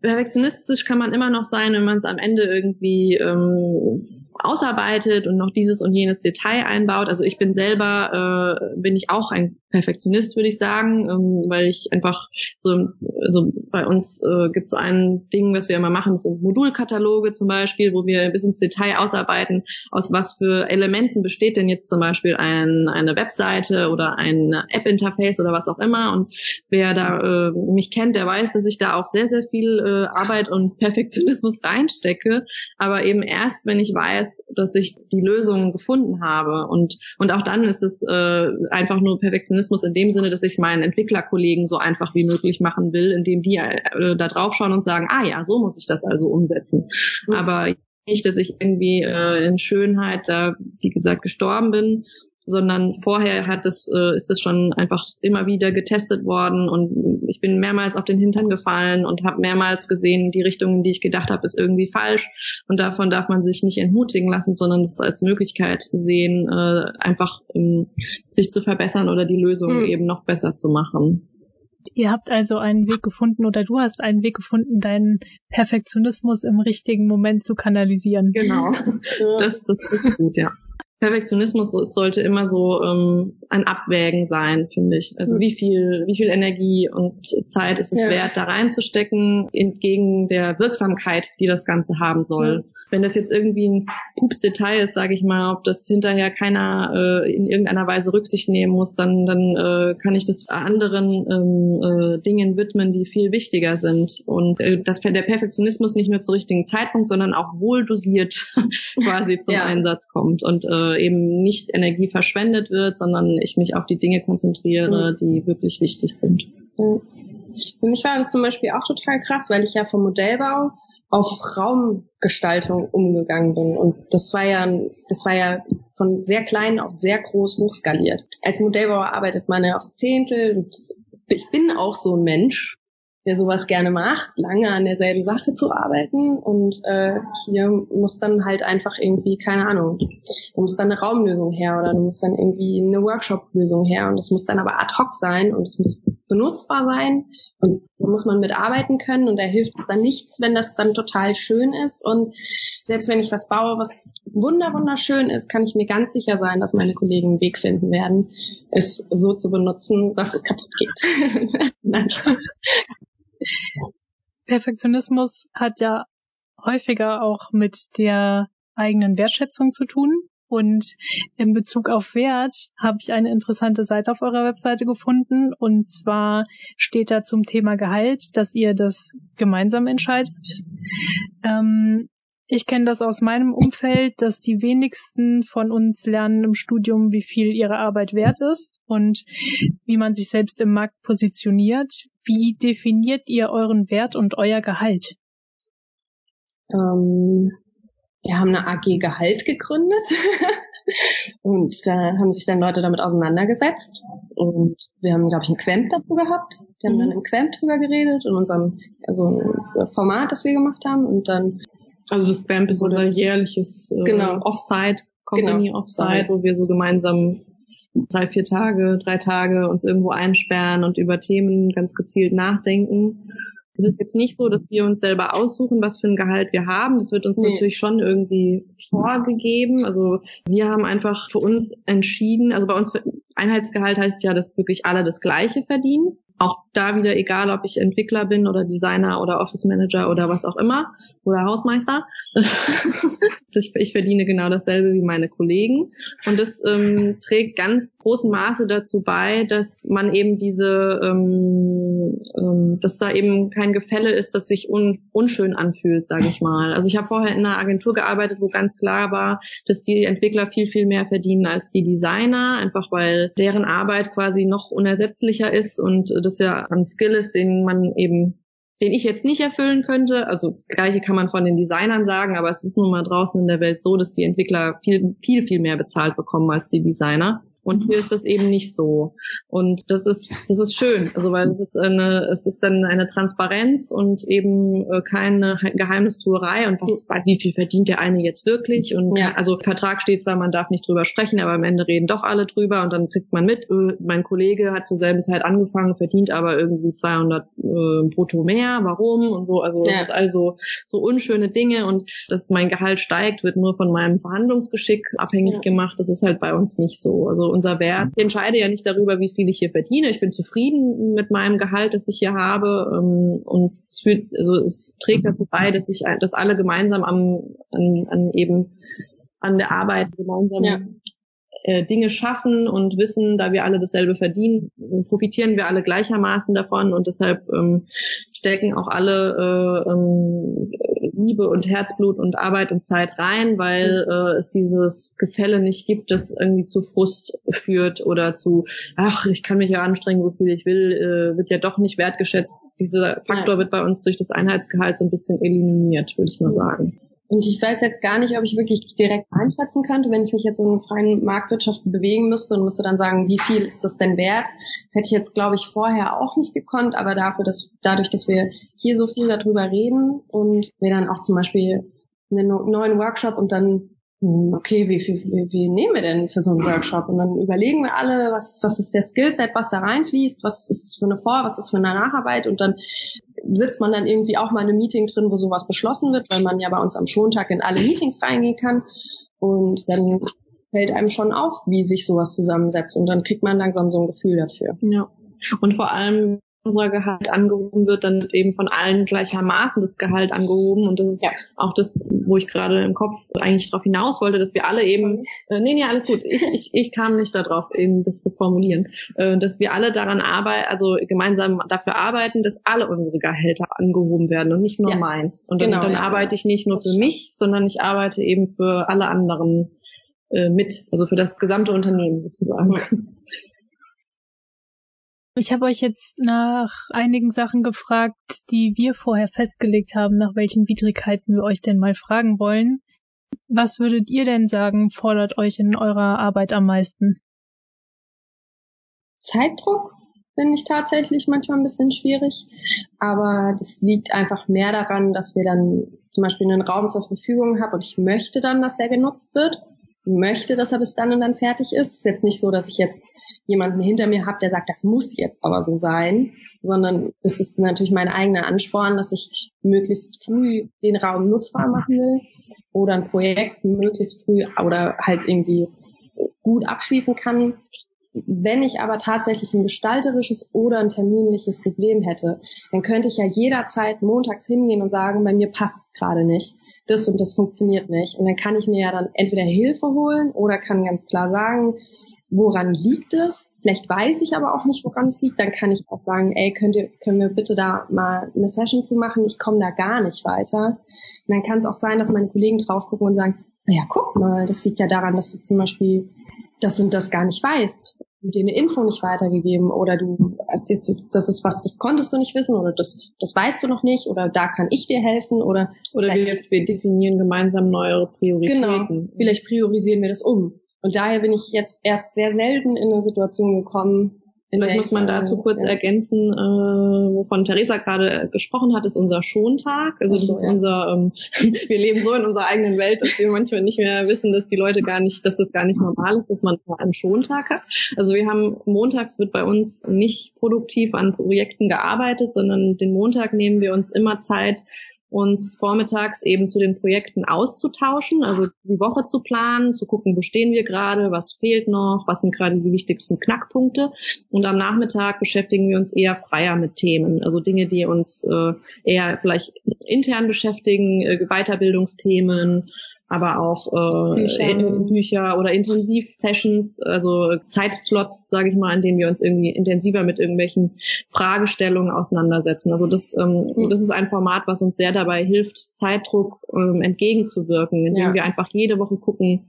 perfektionistisch kann man immer noch sein, wenn man es am Ende irgendwie ähm, ausarbeitet und noch dieses und jenes Detail einbaut. Also ich bin selber, äh, bin ich auch ein Perfektionist, würde ich sagen, ähm, weil ich einfach so, also bei uns äh, gibt es so ein Ding, was wir immer machen, das sind Modulkataloge zum Beispiel, wo wir bis ins Detail ausarbeiten, aus was für Elementen besteht denn jetzt zum Beispiel ein, eine Webseite oder ein App-Interface oder was auch immer. Und wer da äh, mich kennt, der weiß, dass ich da auch sehr, sehr viel äh, Arbeit und Perfektionismus reinstecke, aber eben erst, wenn ich weiß, dass ich die Lösung gefunden habe. Und, und auch dann ist es äh, einfach nur Perfektionismus Perfektionismus in dem Sinne, dass ich meinen Entwicklerkollegen so einfach wie möglich machen will, indem die äh, da drauf schauen und sagen, ah ja, so muss ich das also umsetzen. Mhm. Aber nicht, dass ich irgendwie äh, in Schönheit da, wie gesagt, gestorben bin, sondern vorher hat das, äh, ist das schon einfach immer wieder getestet worden und ich bin mehrmals auf den Hintern gefallen und habe mehrmals gesehen, die Richtung, die ich gedacht habe, ist irgendwie falsch und davon darf man sich nicht entmutigen lassen, sondern es als Möglichkeit sehen, äh, einfach ähm, sich zu verbessern oder die Lösung hm. eben noch besser zu machen. Ihr habt also einen Weg gefunden oder du hast einen Weg gefunden, deinen Perfektionismus im richtigen Moment zu kanalisieren. Genau, das, das ist gut, ja. Perfektionismus sollte immer so ähm, ein Abwägen sein, finde ich. Also wie viel, wie viel Energie und Zeit ist es ja. wert, da reinzustecken, entgegen der Wirksamkeit, die das Ganze haben soll. Ja. Wenn das jetzt irgendwie ein Pups-Detail ist, sage ich mal, ob das hinterher keiner äh, in irgendeiner Weise Rücksicht nehmen muss, dann, dann äh, kann ich das anderen ähm, äh, Dingen widmen, die viel wichtiger sind. Und äh, dass der Perfektionismus nicht nur zum richtigen Zeitpunkt, sondern auch wohl dosiert quasi zum ja. Einsatz kommt. Und äh, eben nicht Energie verschwendet wird, sondern ich mich auf die Dinge konzentriere, die wirklich wichtig sind. Ja. Für mich war das zum Beispiel auch total krass, weil ich ja vom Modellbau auf Raumgestaltung umgegangen bin. Und das war ja, das war ja von sehr klein auf sehr groß hochskaliert. Als Modellbauer arbeitet man ja aufs Zehntel. Und ich bin auch so ein Mensch der sowas gerne macht, lange an derselben Sache zu arbeiten. Und äh, hier muss dann halt einfach irgendwie, keine Ahnung, da muss dann eine Raumlösung her oder da muss dann irgendwie eine Workshop-Lösung her. Und das muss dann aber ad hoc sein und es muss benutzbar sein. Und da muss man mitarbeiten können und da hilft es dann nichts, wenn das dann total schön ist. Und selbst wenn ich was baue, was wunder wunderschön ist, kann ich mir ganz sicher sein, dass meine Kollegen einen Weg finden werden, es so zu benutzen, dass es kaputt geht. Nein, Perfektionismus hat ja häufiger auch mit der eigenen Wertschätzung zu tun. Und in Bezug auf Wert habe ich eine interessante Seite auf eurer Webseite gefunden. Und zwar steht da zum Thema Gehalt, dass ihr das gemeinsam entscheidet. Ähm, ich kenne das aus meinem Umfeld, dass die wenigsten von uns lernen im Studium, wie viel ihre Arbeit wert ist und wie man sich selbst im Markt positioniert. Wie definiert ihr euren Wert und euer Gehalt? Ähm, wir haben eine AG Gehalt gegründet und da haben sich dann Leute damit auseinandergesetzt und wir haben, glaube ich, ein Quemp dazu gehabt. Wir haben mhm. dann im Quemp drüber geredet in unserem also Format, das wir gemacht haben und dann also das BAMP ist unser jährliches äh, genau. Offsite, Company genau. Offsite, wo wir so gemeinsam drei, vier Tage, drei Tage uns irgendwo einsperren und über Themen ganz gezielt nachdenken. Es ist jetzt nicht so, dass wir uns selber aussuchen, was für ein Gehalt wir haben. Das wird uns nee. natürlich schon irgendwie vorgegeben. Also wir haben einfach für uns entschieden, also bei uns Einheitsgehalt heißt ja, dass wirklich alle das Gleiche verdienen. Auch da wieder egal, ob ich Entwickler bin oder Designer oder Office Manager oder was auch immer oder Hausmeister. ich, ich, verdiene genau dasselbe wie meine Kollegen. Und das ähm, trägt ganz großen Maße dazu bei, dass man eben diese, ähm, ähm, dass da eben kein Gefälle ist, das sich un, unschön anfühlt, sage ich mal. Also ich habe vorher in einer Agentur gearbeitet, wo ganz klar war, dass die Entwickler viel, viel mehr verdienen als die Designer, einfach weil deren Arbeit quasi noch unersetzlicher ist und das ja ein Skill ist, den man eben den ich jetzt nicht erfüllen könnte. Also das Gleiche kann man von den Designern sagen, aber es ist nun mal draußen in der Welt so, dass die Entwickler viel, viel, viel mehr bezahlt bekommen als die Designer. Und hier ist das eben nicht so. Und das ist, das ist schön. Also weil es ist eine, es ist dann eine Transparenz und eben äh, keine Geheimnistuerei und was, wie viel verdient der eine jetzt wirklich? Und ja. also Vertrag steht zwar, man darf nicht drüber sprechen, aber am Ende reden doch alle drüber und dann kriegt man mit, äh, mein Kollege hat zur selben Zeit angefangen, verdient aber irgendwie 200 äh, brutto mehr. Warum? Und so. Also ja. das ist also so unschöne Dinge und dass mein Gehalt steigt, wird nur von meinem Verhandlungsgeschick abhängig ja. gemacht. Das ist halt bei uns nicht so. Also unser Wert. Ich entscheide ja nicht darüber, wie viel ich hier verdiene. Ich bin zufrieden mit meinem Gehalt, das ich hier habe. Ähm, und es, führt, also es trägt dazu bei, dass ich, dass alle gemeinsam am, an, an eben an der Arbeit gemeinsam ja äh, Dinge schaffen und wissen, da wir alle dasselbe verdienen, profitieren wir alle gleichermaßen davon und deshalb ähm, stecken auch alle äh, ähm, Liebe und Herzblut und Arbeit und Zeit rein, weil äh, es dieses Gefälle nicht gibt, das irgendwie zu Frust führt oder zu, ach, ich kann mich ja anstrengen, so viel ich will, äh, wird ja doch nicht wertgeschätzt. Dieser Faktor wird bei uns durch das Einheitsgehalt so ein bisschen eliminiert, würde ich mal sagen. Und ich weiß jetzt gar nicht, ob ich wirklich direkt einschätzen könnte, wenn ich mich jetzt in einer freien Marktwirtschaft bewegen müsste und müsste dann sagen, wie viel ist das denn wert? Das hätte ich jetzt, glaube ich, vorher auch nicht gekonnt, aber dafür, dass, dadurch, dass wir hier so viel darüber reden und wir dann auch zum Beispiel einen neuen Workshop und dann hm, okay, wie viel, wie, wie nehmen wir denn für so einen Workshop? Und dann überlegen wir alle, was, was ist der Skillset, was da reinfließt, was ist für eine Vor-, was ist für eine Nacharbeit und dann sitzt man dann irgendwie auch mal in einem Meeting drin, wo sowas beschlossen wird, weil man ja bei uns am Schontag in alle Meetings reingehen kann und dann fällt einem schon auf, wie sich sowas zusammensetzt und dann kriegt man langsam so ein Gefühl dafür. Ja. Und vor allem, unser Gehalt angehoben wird, dann wird eben von allen gleichermaßen das Gehalt angehoben. Und das ist ja auch das, wo ich gerade im Kopf eigentlich darauf hinaus wollte, dass wir alle eben, äh, nee, nee, alles gut, ich, ich, ich kam nicht darauf, eben das zu formulieren, äh, dass wir alle daran arbeiten, also gemeinsam dafür arbeiten, dass alle unsere Gehälter angehoben werden und nicht nur ja. meins. Und dann, genau, dann ja. arbeite ich nicht nur für mich, sondern ich arbeite eben für alle anderen äh, mit, also für das gesamte Unternehmen sozusagen. Ich habe euch jetzt nach einigen Sachen gefragt, die wir vorher festgelegt haben, nach welchen Widrigkeiten wir euch denn mal fragen wollen. Was würdet ihr denn sagen, fordert euch in eurer Arbeit am meisten? Zeitdruck finde ich tatsächlich manchmal ein bisschen schwierig, aber das liegt einfach mehr daran, dass wir dann zum Beispiel einen Raum zur Verfügung haben und ich möchte dann, dass der genutzt wird möchte, dass er bis dann und dann fertig ist. Es ist jetzt nicht so, dass ich jetzt jemanden hinter mir habe, der sagt, das muss jetzt aber so sein, sondern das ist natürlich mein eigener Ansporn, dass ich möglichst früh den Raum nutzbar machen will oder ein Projekt möglichst früh oder halt irgendwie gut abschließen kann. Wenn ich aber tatsächlich ein gestalterisches oder ein terminliches Problem hätte, dann könnte ich ja jederzeit montags hingehen und sagen, bei mir passt es gerade nicht das und das funktioniert nicht. Und dann kann ich mir ja dann entweder Hilfe holen oder kann ganz klar sagen, woran liegt es? Vielleicht weiß ich aber auch nicht, woran es liegt. Dann kann ich auch sagen, ey, könnt ihr, können wir bitte da mal eine Session zu machen? Ich komme da gar nicht weiter. Und dann kann es auch sein, dass meine Kollegen drauf gucken und sagen, naja, guck mal, das liegt ja daran, dass du zum Beispiel das und das gar nicht weißt dir eine Info nicht weitergegeben oder du, das ist was, das konntest du nicht wissen oder das, das weißt du noch nicht oder da kann ich dir helfen oder oder wir, wir definieren gemeinsam neue Prioritäten. Genau, vielleicht priorisieren wir das um. Und daher bin ich jetzt erst sehr selten in eine Situation gekommen, Vielleicht muss man dazu kurz ja. ergänzen, äh, wovon Theresa gerade gesprochen hat, ist unser Schontag. Also das ist unser, ähm, wir leben so in unserer eigenen Welt, dass wir manchmal nicht mehr wissen, dass die Leute gar nicht, dass das gar nicht normal ist, dass man einen Schontag hat. Also wir haben montags wird bei uns nicht produktiv an Projekten gearbeitet, sondern den Montag nehmen wir uns immer Zeit uns vormittags eben zu den Projekten auszutauschen, also die Woche zu planen, zu gucken, wo stehen wir gerade, was fehlt noch, was sind gerade die wichtigsten Knackpunkte. Und am Nachmittag beschäftigen wir uns eher freier mit Themen, also Dinge, die uns äh, eher vielleicht intern beschäftigen, äh, Weiterbildungsthemen, aber auch äh, Bücher. Bücher oder Intensivsessions, also Zeitslots, sage ich mal, in denen wir uns irgendwie intensiver mit irgendwelchen Fragestellungen auseinandersetzen. Also das, ähm, mhm. das ist ein Format, was uns sehr dabei hilft, Zeitdruck ähm, entgegenzuwirken, indem ja. wir einfach jede Woche gucken,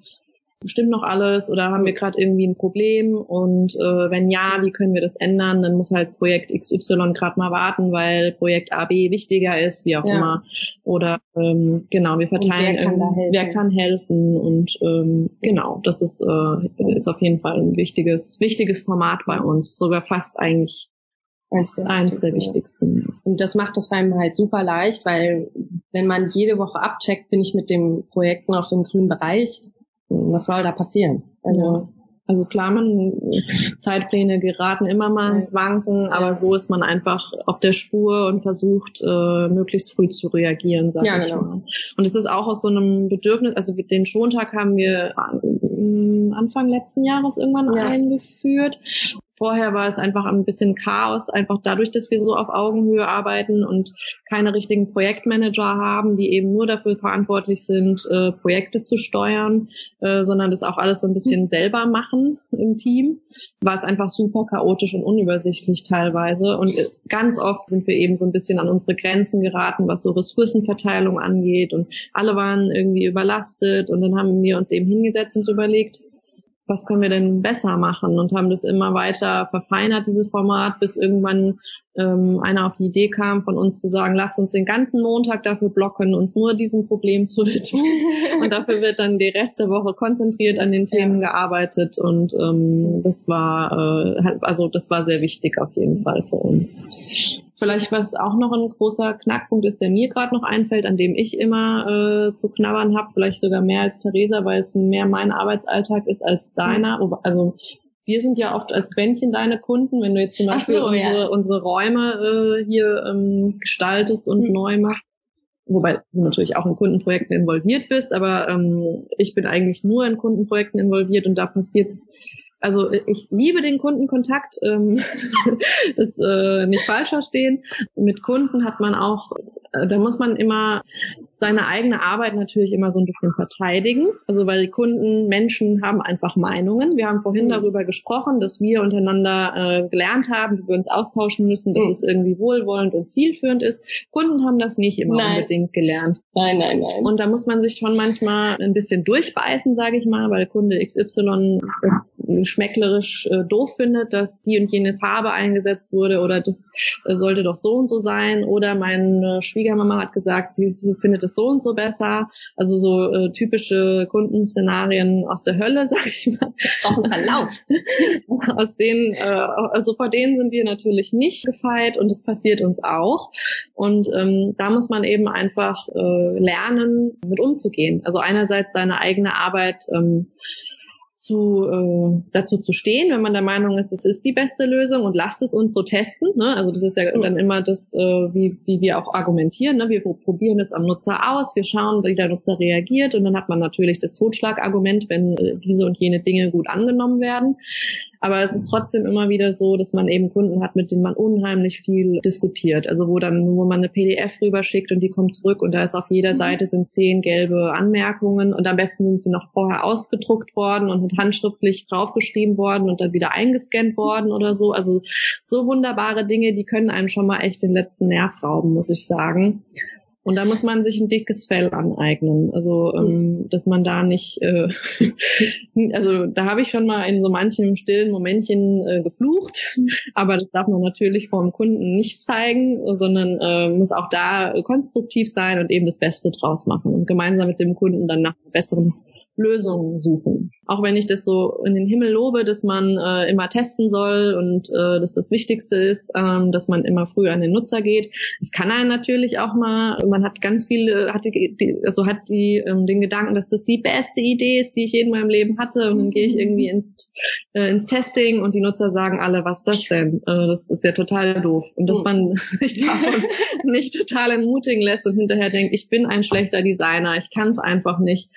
stimmt noch alles oder haben wir gerade irgendwie ein Problem und äh, wenn ja, wie können wir das ändern? Dann muss halt Projekt XY gerade mal warten, weil Projekt AB wichtiger ist, wie auch ja. immer. Oder ähm, genau, wir verteilen, wer kann, wer kann helfen und ähm, genau, das ist, äh, ist auf jeden Fall ein wichtiges, wichtiges Format bei uns, sogar fast eigentlich eins der, eins der wichtigsten. Und das macht das einem halt super leicht, weil wenn man jede Woche abcheckt, bin ich mit dem Projekt noch im grünen Bereich. Was soll da passieren? Also. Also klar, man Zeitpläne geraten immer mal ins Wanken, aber so ist man einfach auf der Spur und versucht äh, möglichst früh zu reagieren, sag ja, ich genau. mal. Und es ist auch aus so einem Bedürfnis, also den Schontag haben wir Anfang letzten Jahres irgendwann ja. eingeführt Vorher war es einfach ein bisschen Chaos, einfach dadurch, dass wir so auf Augenhöhe arbeiten und keine richtigen Projektmanager haben, die eben nur dafür verantwortlich sind, äh, Projekte zu steuern, äh, sondern das auch alles so ein bisschen selber machen im Team, war es einfach super chaotisch und unübersichtlich teilweise. Und ganz oft sind wir eben so ein bisschen an unsere Grenzen geraten, was so Ressourcenverteilung angeht. Und alle waren irgendwie überlastet. Und dann haben wir uns eben hingesetzt und überlegt, was können wir denn besser machen und haben das immer weiter verfeinert, dieses Format, bis irgendwann ähm, einer auf die Idee kam, von uns zu sagen, lasst uns den ganzen Montag dafür blocken, uns nur diesem Problem zu widmen. und dafür wird dann die Rest der Woche konzentriert an den Themen gearbeitet und ähm, das war äh, also das war sehr wichtig auf jeden Fall für uns. Vielleicht was auch noch ein großer Knackpunkt ist, der mir gerade noch einfällt, an dem ich immer äh, zu knabbern habe, vielleicht sogar mehr als Theresa, weil es mehr mein Arbeitsalltag ist als deiner. Also wir sind ja oft als Quäntchen deine Kunden, wenn du jetzt zum Beispiel so, unsere, ja. unsere Räume äh, hier ähm, gestaltest und mhm. neu machst. Wobei du natürlich auch in Kundenprojekten involviert bist, aber ähm, ich bin eigentlich nur in Kundenprojekten involviert und da passiert also ich liebe den Kundenkontakt, ähm, ist äh, nicht falsch verstehen. Mit Kunden hat man auch, äh, da muss man immer seine eigene Arbeit natürlich immer so ein bisschen verteidigen. Also weil die Kunden, Menschen haben einfach Meinungen. Wir haben vorhin mhm. darüber gesprochen, dass wir untereinander äh, gelernt haben, wie wir uns austauschen müssen, dass mhm. es irgendwie wohlwollend und zielführend ist. Kunden haben das nicht immer nein. unbedingt gelernt. Nein, nein, nein. Und da muss man sich schon manchmal ein bisschen durchbeißen, sage ich mal, weil Kunde XY das schmecklerisch äh, doof findet, dass die und jene Farbe eingesetzt wurde oder das äh, sollte doch so und so sein. Oder meine Schwiegermama hat gesagt, sie, sie findet es so und so besser. Also so äh, typische Kundenszenarien aus der Hölle, sag ich mal. Auch ein Verlauf. aus denen, äh, also vor denen sind wir natürlich nicht gefeit und das passiert uns auch. Und ähm, da muss man eben einfach äh, lernen, mit umzugehen. Also einerseits seine eigene Arbeit ähm, zu, äh, dazu zu stehen, wenn man der Meinung ist, es ist die beste Lösung und lasst es uns so testen. Ne? Also das ist ja dann immer das, äh, wie, wie wir auch argumentieren. Ne? Wir probieren es am Nutzer aus, wir schauen, wie der Nutzer reagiert und dann hat man natürlich das Totschlagargument, wenn äh, diese und jene Dinge gut angenommen werden. Aber es ist trotzdem immer wieder so, dass man eben Kunden hat, mit denen man unheimlich viel diskutiert. Also wo dann, wo man eine PDF rüberschickt und die kommt zurück und da ist auf jeder mhm. Seite sind zehn gelbe Anmerkungen und am besten sind sie noch vorher ausgedruckt worden und mit handschriftlich draufgeschrieben worden und dann wieder eingescannt worden oder so. Also so wunderbare Dinge, die können einem schon mal echt den letzten Nerv rauben, muss ich sagen. Und da muss man sich ein dickes Fell aneignen. Also, ähm, dass man da nicht, äh, also da habe ich schon mal in so manchen stillen Momentchen äh, geflucht, aber das darf man natürlich vor dem Kunden nicht zeigen, sondern äh, muss auch da konstruktiv sein und eben das Beste draus machen und gemeinsam mit dem Kunden dann nach besseren Lösungen suchen. Auch wenn ich das so in den Himmel lobe, dass man äh, immer testen soll und äh, dass das Wichtigste ist, ähm, dass man immer früh an den Nutzer geht. Es kann einen natürlich auch mal, man hat ganz viele, hat die, also hat die ähm, den Gedanken, dass das die beste Idee ist, die ich je in meinem Leben hatte. Und dann gehe ich irgendwie ins, äh, ins Testing und die Nutzer sagen alle, was ist das denn? Äh, das ist ja total doof. Und dass man sich davon nicht total entmutigen lässt und hinterher denkt, ich bin ein schlechter Designer, ich kann es einfach nicht.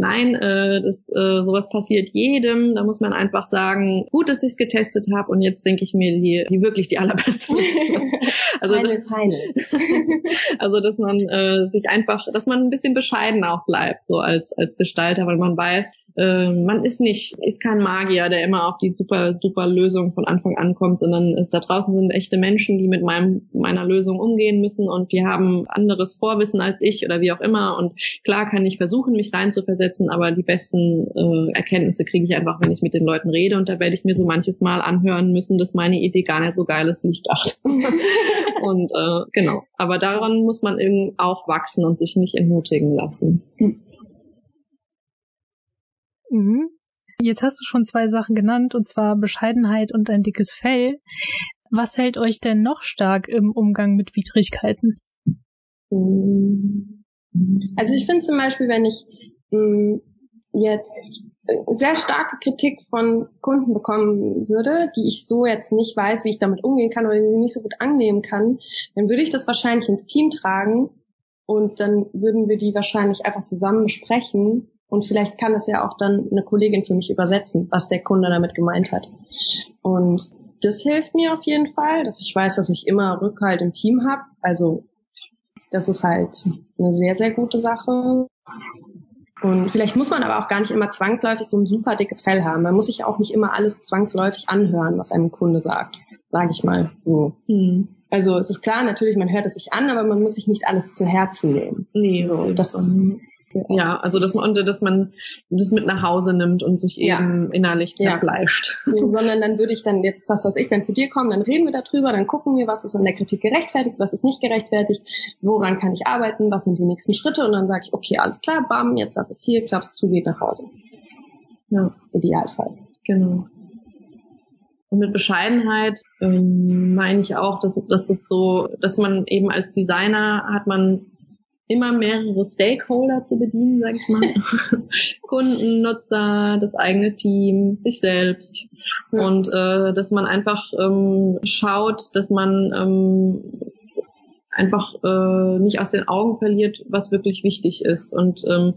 Nein, äh, das äh, sowas passiert jedem. Da muss man einfach sagen, gut, dass ich es getestet habe und jetzt denke ich mir, die, die wirklich die allerbeste. also, feine, feine. also dass man äh, sich einfach, dass man ein bisschen bescheiden auch bleibt, so als als Gestalter, weil man weiß, äh, man ist nicht, ist kein Magier, der immer auf die super, super Lösung von Anfang an kommt, sondern äh, da draußen sind echte Menschen, die mit meinem, meiner Lösung umgehen müssen und die haben anderes Vorwissen als ich oder wie auch immer. Und klar kann ich versuchen, mich reinzuversetzen, aber die besten äh, Erkenntnisse kriege ich einfach, wenn ich mit den Leuten rede. Und da werde ich mir so manches Mal anhören müssen, dass meine Idee gar nicht so geil ist, wie ich dachte. und äh, genau. Aber daran muss man eben auch wachsen und sich nicht entmutigen lassen. Mhm. Jetzt hast du schon zwei Sachen genannt, und zwar Bescheidenheit und ein dickes Fell. Was hält euch denn noch stark im Umgang mit Widrigkeiten? Also ich finde zum Beispiel, wenn ich mh, mm, jetzt sehr starke Kritik von Kunden bekommen würde, die ich so jetzt nicht weiß, wie ich damit umgehen kann oder die nicht so gut annehmen kann, dann würde ich das wahrscheinlich ins Team tragen und dann würden wir die wahrscheinlich einfach zusammen besprechen und vielleicht kann es ja auch dann eine Kollegin für mich übersetzen, was der Kunde damit gemeint hat. Und das hilft mir auf jeden Fall, dass ich weiß, dass ich immer Rückhalt im Team habe. Also das ist halt eine sehr, sehr gute Sache. Und vielleicht muss man aber auch gar nicht immer zwangsläufig so ein super dickes Fell haben. Man muss sich auch nicht immer alles zwangsläufig anhören, was einem Kunde sagt, sage ich mal so. Hm. Also es ist klar, natürlich, man hört es sich an, aber man muss sich nicht alles zu Herzen nehmen. Nee, so, das ja, also dass man, dass man das mit nach Hause nimmt und sich ja. eben innerlich zerfleischt. Ja. Sondern dann würde ich dann jetzt, was weiß ich, dann zu dir kommen, dann reden wir darüber, dann gucken wir, was ist in der Kritik gerechtfertigt, was ist nicht gerechtfertigt, woran kann ich arbeiten, was sind die nächsten Schritte und dann sage ich, okay, alles klar, bam, jetzt lass es hier, klappst zu, geht nach Hause. Ja, Idealfall. Genau. Und mit Bescheidenheit ähm, meine ich auch, dass, dass das so, dass man eben als Designer hat man immer mehrere Stakeholder zu bedienen, sag ich mal. Kunden, Nutzer, das eigene Team, sich selbst. Ja. Und äh, dass man einfach ähm, schaut, dass man ähm, einfach äh, nicht aus den Augen verliert, was wirklich wichtig ist. Und ähm,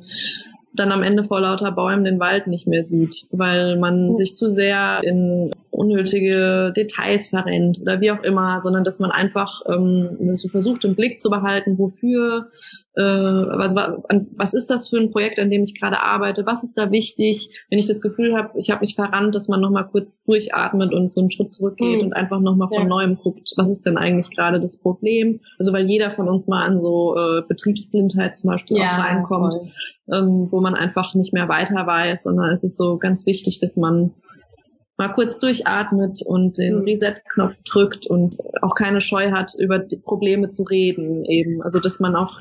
dann am Ende vor lauter Bäumen den Wald nicht mehr sieht, weil man mhm. sich zu sehr in unnötige Details verrennt oder wie auch immer, sondern dass man einfach ähm, so versucht, im Blick zu behalten, wofür äh, was, was ist das für ein Projekt, an dem ich gerade arbeite, was ist da wichtig, wenn ich das Gefühl habe, ich habe mich verrannt, dass man nochmal kurz durchatmet und so einen Schritt zurückgeht mhm. und einfach nochmal von ja. neuem guckt, was ist denn eigentlich gerade das Problem. Also weil jeder von uns mal an so äh, Betriebsblindheit zum Beispiel ja, auch reinkommt, ähm, wo man einfach nicht mehr weiter weiß, sondern es ist so ganz wichtig, dass man mal kurz durchatmet und den mhm. Reset-Knopf drückt und auch keine Scheu hat, über die Probleme zu reden eben. Also dass man auch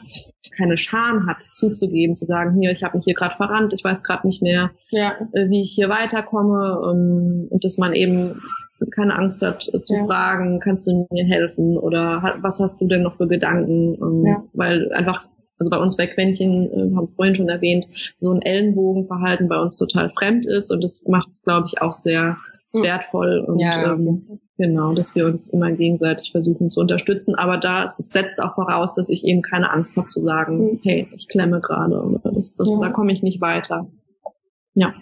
keine Scham hat, zuzugeben, zu sagen, hier, ich habe mich hier gerade verrannt, ich weiß gerade nicht mehr, ja. äh, wie ich hier weiterkomme ähm, und dass man eben keine Angst hat äh, zu ja. fragen, kannst du mir helfen oder was hast du denn noch für Gedanken? Ähm, ja. Weil einfach also bei uns bei Quentchen, äh, haben vorhin schon erwähnt, so ein Ellenbogenverhalten bei uns total fremd ist und das macht es, glaube ich, auch sehr hm. wertvoll und ja, ähm, genau, dass wir uns immer gegenseitig versuchen zu unterstützen. Aber da, das setzt auch voraus, dass ich eben keine Angst habe zu sagen, mhm. hey, ich klemme gerade oder das, das, ja. da komme ich nicht weiter. Ja.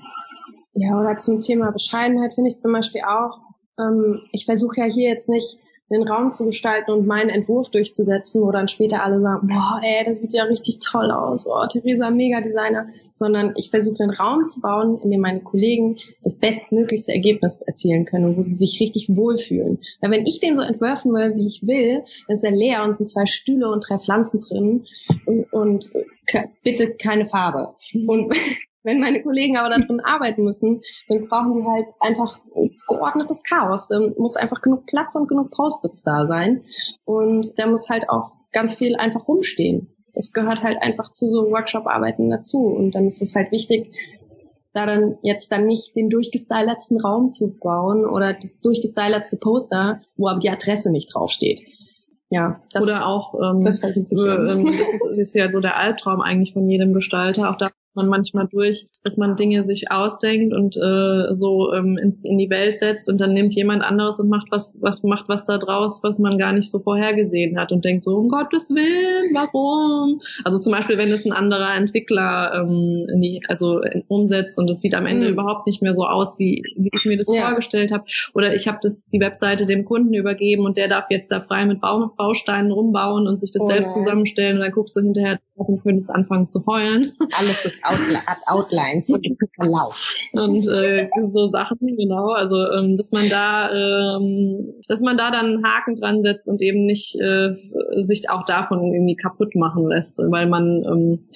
Ja, oder zum Thema Bescheidenheit finde ich zum Beispiel auch, ähm, ich versuche ja hier jetzt nicht den Raum zu gestalten und meinen Entwurf durchzusetzen, wo dann später alle sagen, boah, ey, das sieht ja richtig toll aus, oh, Theresa, mega Designer, sondern ich versuche den Raum zu bauen, in dem meine Kollegen das bestmöglichste Ergebnis erzielen können und wo sie sich richtig wohlfühlen. Weil wenn ich den so entwerfen will, wie ich will, dann ist er leer und sind zwei Stühle und drei Pflanzen drin und, und bitte keine Farbe. Und wenn meine Kollegen aber darin arbeiten müssen, dann brauchen die halt einfach geordnetes Chaos. Da muss einfach genug Platz und genug Post-its da sein. Und da muss halt auch ganz viel einfach rumstehen. Das gehört halt einfach zu so Workshop-Arbeiten dazu. Und dann ist es halt wichtig, da dann jetzt dann nicht den durchgestylertsten Raum zu bauen oder das durchgestylertste Poster, wo aber die Adresse nicht draufsteht. Ja, das, oder auch ähm, das, äh, ähm, das, ist, das ist ja so der Albtraum eigentlich von jedem Gestalter. Auch da man manchmal durch, dass man Dinge sich ausdenkt und äh, so ähm, ins, in die Welt setzt und dann nimmt jemand anderes und macht was, was macht was da draus, was man gar nicht so vorhergesehen hat und denkt so um Gottes Willen, warum? Also zum Beispiel, wenn es ein anderer Entwickler ähm, in die, also in, umsetzt und es sieht am Ende mhm. überhaupt nicht mehr so aus, wie, wie ich mir das ja. vorgestellt habe, oder ich habe das die Webseite dem Kunden übergeben und der darf jetzt da frei mit Bau, Bausteinen rumbauen und sich das oh selbst zusammenstellen und dann guckst du hinterher und könntest anfangen zu heulen. Alles ist hat Outlines und Verlauf. Und äh, so Sachen, genau. Also ähm, dass man da, ähm, dass man da dann einen Haken dran setzt und eben nicht äh, sich auch davon irgendwie kaputt machen lässt, weil man ähm,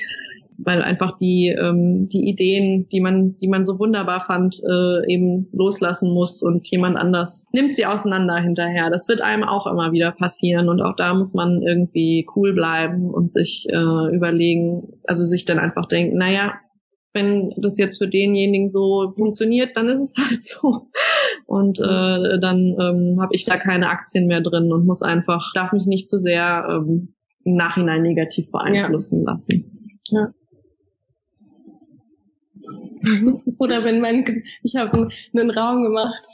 weil einfach die ähm, die Ideen, die man die man so wunderbar fand, äh, eben loslassen muss und jemand anders nimmt sie auseinander hinterher. Das wird einem auch immer wieder passieren und auch da muss man irgendwie cool bleiben und sich äh, überlegen, also sich dann einfach denken, naja, wenn das jetzt für denjenigen so funktioniert, dann ist es halt so. Und äh, dann ähm, habe ich da keine Aktien mehr drin und muss einfach, darf mich nicht zu sehr ähm, im Nachhinein negativ beeinflussen ja. lassen. Ja. Oder wenn mein, ich habe einen Raum gemacht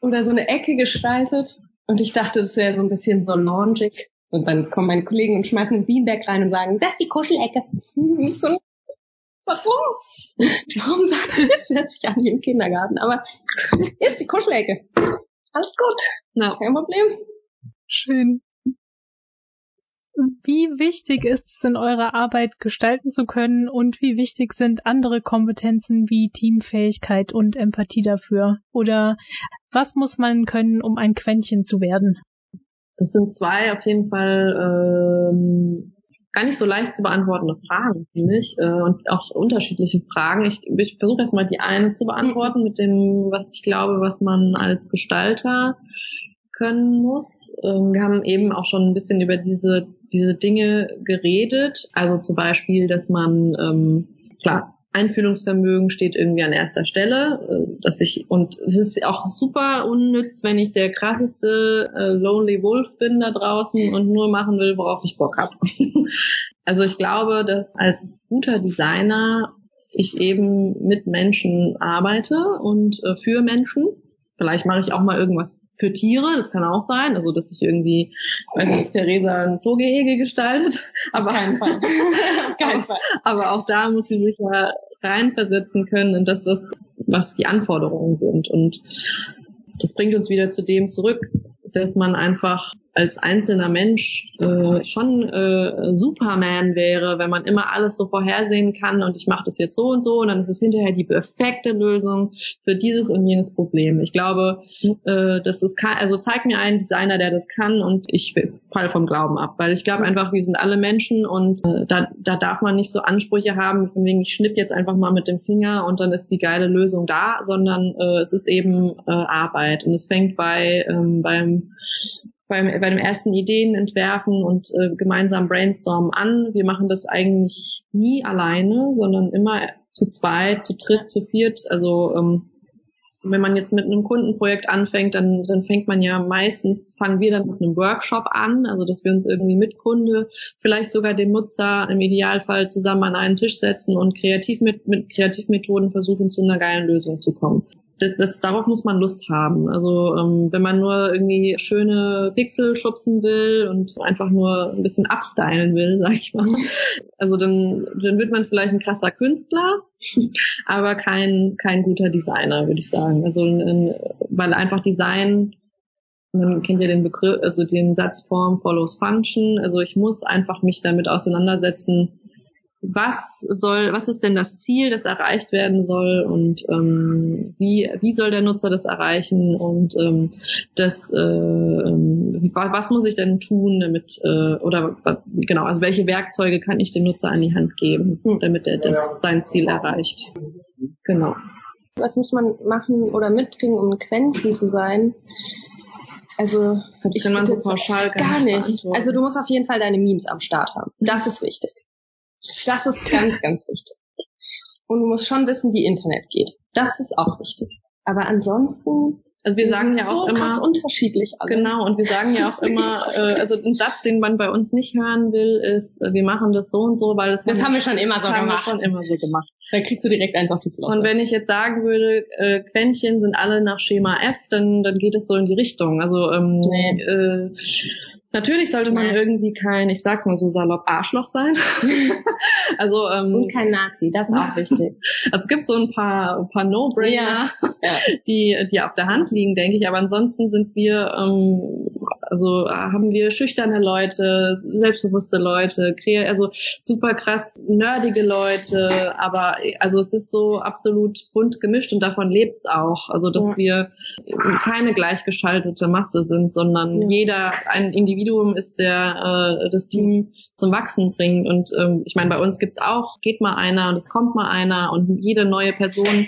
oder so eine Ecke gestaltet und ich dachte, das wäre so ein bisschen so launchig. Und dann kommen meine Kollegen und schmeißen einen Beanbag rein und sagen, das ist die Kuschelecke. Nicht so, warum? Warum sagt er das? Hört sich an wie im Kindergarten. Aber hier ist die Kuschelecke. Alles gut. No. Kein Problem. Schön. Wie wichtig ist es in eurer Arbeit gestalten zu können und wie wichtig sind andere Kompetenzen wie Teamfähigkeit und Empathie dafür? Oder was muss man können, um ein Quäntchen zu werden? Das sind zwei auf jeden Fall ähm, gar nicht so leicht zu beantwortende Fragen, finde ich, äh, und auch unterschiedliche Fragen. Ich, ich versuche erstmal die eine zu beantworten mit dem, was ich glaube, was man als Gestalter können muss. Ähm, wir haben eben auch schon ein bisschen über diese, diese Dinge geredet. Also zum Beispiel, dass man, ähm, klar, Einfühlungsvermögen steht irgendwie an erster Stelle, äh, dass ich und es ist auch super unnütz, wenn ich der krasseste äh, Lonely Wolf bin da draußen und nur machen will, worauf ich Bock habe. also ich glaube, dass als guter Designer ich eben mit Menschen arbeite und äh, für Menschen Vielleicht mache ich auch mal irgendwas für Tiere, das kann auch sein. Also dass ich irgendwie, weiß nicht, Theresa ein Zoogehege gestaltet. Aber, Auf keinen Fall. Auf keinen Fall. Aber auch da muss sie sich ja reinversetzen können in das, was, was die Anforderungen sind. Und das bringt uns wieder zu dem zurück, dass man einfach als einzelner Mensch äh, schon äh, Superman wäre, wenn man immer alles so vorhersehen kann und ich mache das jetzt so und so und dann ist es hinterher die perfekte Lösung für dieses und jenes Problem. Ich glaube, äh, das ist also zeig mir einen Designer, der das kann und ich fall vom Glauben ab, weil ich glaube einfach, wir sind alle Menschen und äh, da, da darf man nicht so Ansprüche haben, von wegen ich schnipp jetzt einfach mal mit dem Finger und dann ist die geile Lösung da, sondern äh, es ist eben äh, Arbeit und es fängt bei ähm, beim beim, bei dem ersten Ideen entwerfen und äh, gemeinsam brainstormen an. Wir machen das eigentlich nie alleine, sondern immer zu zwei, zu dritt, zu viert. Also ähm, wenn man jetzt mit einem Kundenprojekt anfängt, dann, dann fängt man ja meistens, fangen wir dann mit einem Workshop an, also dass wir uns irgendwie mit Kunde, vielleicht sogar dem Nutzer im Idealfall zusammen an einen Tisch setzen und kreativ mit, mit Kreativmethoden versuchen, zu einer geilen Lösung zu kommen das, das, darauf muss man Lust haben. Also ähm, wenn man nur irgendwie schöne Pixel schubsen will und einfach nur ein bisschen abstylen will, sag ich mal, also dann, dann wird man vielleicht ein krasser Künstler, aber kein, kein guter Designer, würde ich sagen. Also ein, weil einfach Design man kennt ja den Begriff, also den Satzform follows function. Also ich muss einfach mich damit auseinandersetzen, was soll, was ist denn das Ziel, das erreicht werden soll und ähm, wie, wie soll der Nutzer das erreichen und ähm, das, äh, was muss ich denn tun, damit äh, oder genau, also welche Werkzeuge kann ich dem Nutzer an die Hand geben, damit er das sein Ziel erreicht. Genau. Was muss man machen oder mitbringen, um Quentin zu sein? Also ich kann man so pauschal gar nicht. Also du musst auf jeden Fall deine Memes am Start haben. Das ist wichtig. Das ist ganz, ganz wichtig. Und du musst schon wissen, wie Internet geht. Das ist auch wichtig. Aber ansonsten also wir sagen ja so auch immer unterschiedlich. Alle. Genau und wir sagen ja auch immer, äh, also ein Satz, den man bei uns nicht hören will, ist, äh, wir machen das so und so, weil das, das haben wir schon immer so haben gemacht. Wir schon immer so gemacht. Da kriegst du direkt eins auf die Flosse. Und wenn ich jetzt sagen würde, äh, Quäntchen sind alle nach Schema F, dann dann geht es so in die Richtung. Also ähm, nee. äh, Natürlich sollte man ja. irgendwie kein, ich sag's mal so salopp, Arschloch sein. also ähm, und kein Nazi, das ist auch wichtig. Also es gibt so ein paar, ein paar No-Brainer, ja. die die auf der Hand liegen, denke ich. Aber ansonsten sind wir ähm, Also äh, haben wir schüchterne Leute, selbstbewusste Leute, also super krass nerdige Leute, aber also es ist so absolut bunt gemischt und davon lebt es auch. Also dass ja. wir keine gleichgeschaltete Masse sind, sondern ja. jeder ein Individuum ist, der äh, das Team zum Wachsen bringt. Und ähm, ich meine, bei uns gibt's auch, geht mal einer und es kommt mal einer und jede neue Person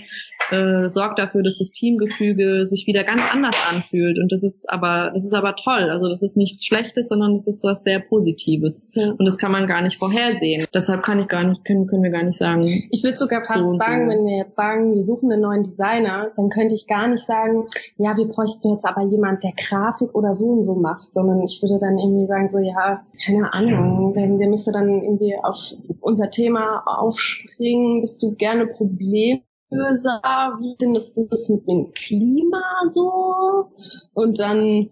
äh, sorgt dafür, dass das Teamgefüge sich wieder ganz anders anfühlt. Und das ist aber, das ist aber toll. Also das ist nichts Schlechtes, sondern das ist was sehr Positives. Ja. Und das kann man gar nicht vorhersehen. Deshalb kann ich gar nicht, können, können wir gar nicht sagen. Ich würde sogar fast so sagen, so. wenn wir jetzt sagen, wir suchen einen neuen Designer, dann könnte ich gar nicht sagen, ja, wir bräuchten jetzt aber jemand, der Grafik oder so und so macht, sondern ich würde dann irgendwie sagen, so, ja, keine Ahnung, der, der müsste dann irgendwie auf unser Thema aufspringen, bist du gerne Problem böser, wie findest du das mit dem Klima so? Und dann,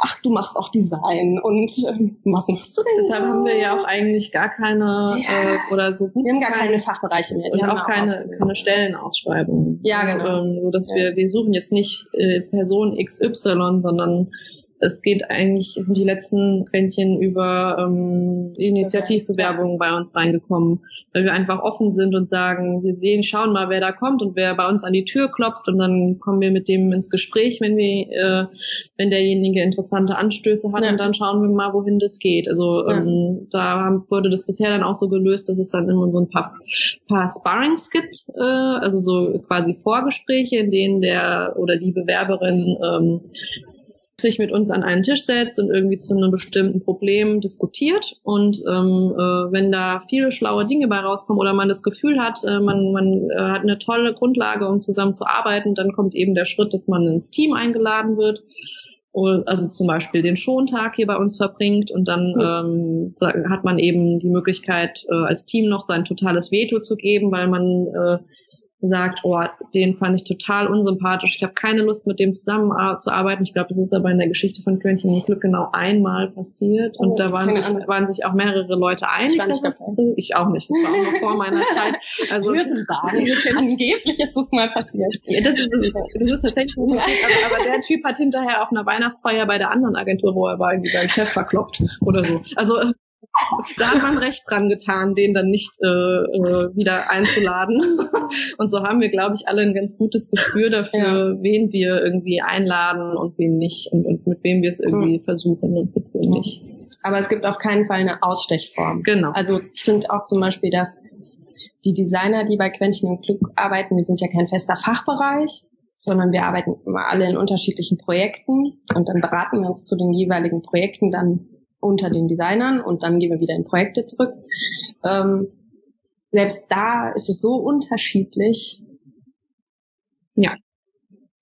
ach, du machst auch Design und äh, was machst du denn Deshalb so? haben wir ja auch eigentlich gar keine ja. äh, oder so gut. Wir haben gar keine, keine Fachbereiche mehr. und auch keine, keine Stellenausschreibungen. Ja, genau. Ähm, so dass ja. wir, wir suchen jetzt nicht äh, Person XY, sondern es geht eigentlich, sind die letzten Quäntchen über ähm, Initiativbewerbungen bei uns reingekommen, weil wir einfach offen sind und sagen, wir sehen, schauen mal, wer da kommt und wer bei uns an die Tür klopft und dann kommen wir mit dem ins Gespräch, wenn wir, äh, wenn derjenige interessante Anstöße hat ja. und dann schauen wir mal, wohin das geht. Also ja. ähm, da wurde das bisher dann auch so gelöst, dass es dann immer so ein paar, paar Sparrings gibt, äh, also so quasi Vorgespräche, in denen der oder die Bewerberin ähm, sich mit uns an einen Tisch setzt und irgendwie zu einem bestimmten Problem diskutiert. Und ähm, äh, wenn da viele schlaue Dinge bei rauskommen oder man das Gefühl hat, äh, man, man äh, hat eine tolle Grundlage, um zusammen zu arbeiten, dann kommt eben der Schritt, dass man ins Team eingeladen wird also zum Beispiel den Schontag hier bei uns verbringt und dann ähm, hat man eben die Möglichkeit, äh, als Team noch sein totales Veto zu geben, weil man äh, sagt, oh, den fand ich total unsympathisch, ich habe keine Lust mit dem zusammenzuarbeiten. Ich glaube, das ist aber in der Geschichte von Quentin und Glück genau einmal passiert und oh, da waren sich, waren sich auch mehrere Leute einig. Ich, dass das, ich auch nicht, das war auch noch vor meiner Zeit. Also angeblich ist das mal passiert. Ja, das, ist, das ist tatsächlich passiert, aber, aber der Typ hat hinterher auf einer Weihnachtsfeier bei der anderen Agentur, wo er war, irgendwie seinen Chef verkloppt oder so. Also da hat man recht dran getan, den dann nicht äh, äh, wieder einzuladen. Und so haben wir, glaube ich, alle ein ganz gutes Gespür dafür, ja. wen wir irgendwie einladen und wen nicht und, und mit wem wir es irgendwie mhm. versuchen und mit wem nicht. Aber es gibt auf keinen Fall eine Ausstechform. Genau. Also ich finde auch zum Beispiel, dass die Designer, die bei Quentin und Glück arbeiten, wir sind ja kein fester Fachbereich, sondern wir arbeiten immer alle in unterschiedlichen Projekten und dann beraten wir uns zu den jeweiligen Projekten dann unter den Designern und dann gehen wir wieder in Projekte zurück. Ähm, selbst da ist es so unterschiedlich. Ja.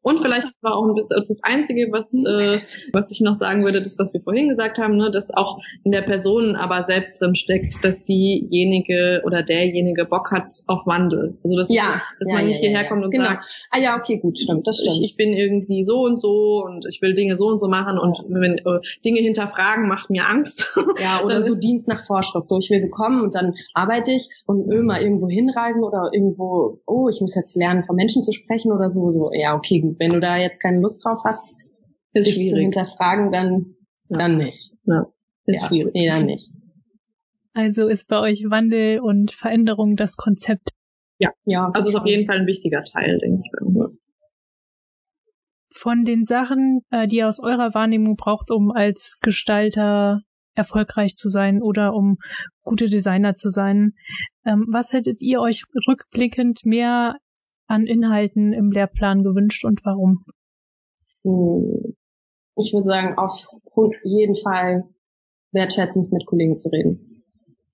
Und vielleicht war auch ein bisschen das Einzige, was, äh, was ich noch sagen würde, das, was wir vorhin gesagt haben, ne, dass auch in der Person aber selbst drin steckt, dass diejenige oder derjenige Bock hat auf Wandel. Also dass, ja, dass ja, man nicht ja, hierher kommt und genau. sagt, ah ja, okay, gut, stimmt, das stimmt. Ich, ich bin irgendwie so und so und ich will Dinge so und so machen und wenn äh, Dinge hinterfragen macht mir Angst. Ja, oder so Dienst nach Vorschrift. So, ich will so kommen und dann arbeite ich und mal irgendwo hinreisen oder irgendwo, oh, ich muss jetzt lernen, von Menschen zu sprechen oder so, so, ja, okay, gut wenn du da jetzt keine Lust drauf hast, ist dich schwierig. zu hinterfragen, dann, ja. dann nicht. Ja, ist ja. schwierig. Nee, dann nicht. Also ist bei euch Wandel und Veränderung das Konzept? Ja, ja. Also ist auf jeden Fall ein wichtiger Teil, denke ich, bei uns. Von den Sachen, äh, die ihr aus eurer Wahrnehmung braucht, um als Gestalter erfolgreich zu sein oder um gute Designer zu sein. Ähm, was hättet ihr euch rückblickend mehr an Inhalten im Lehrplan gewünscht und warum? Hm. Ich würde sagen, auf jeden Fall wertschätzend mit Kollegen zu reden.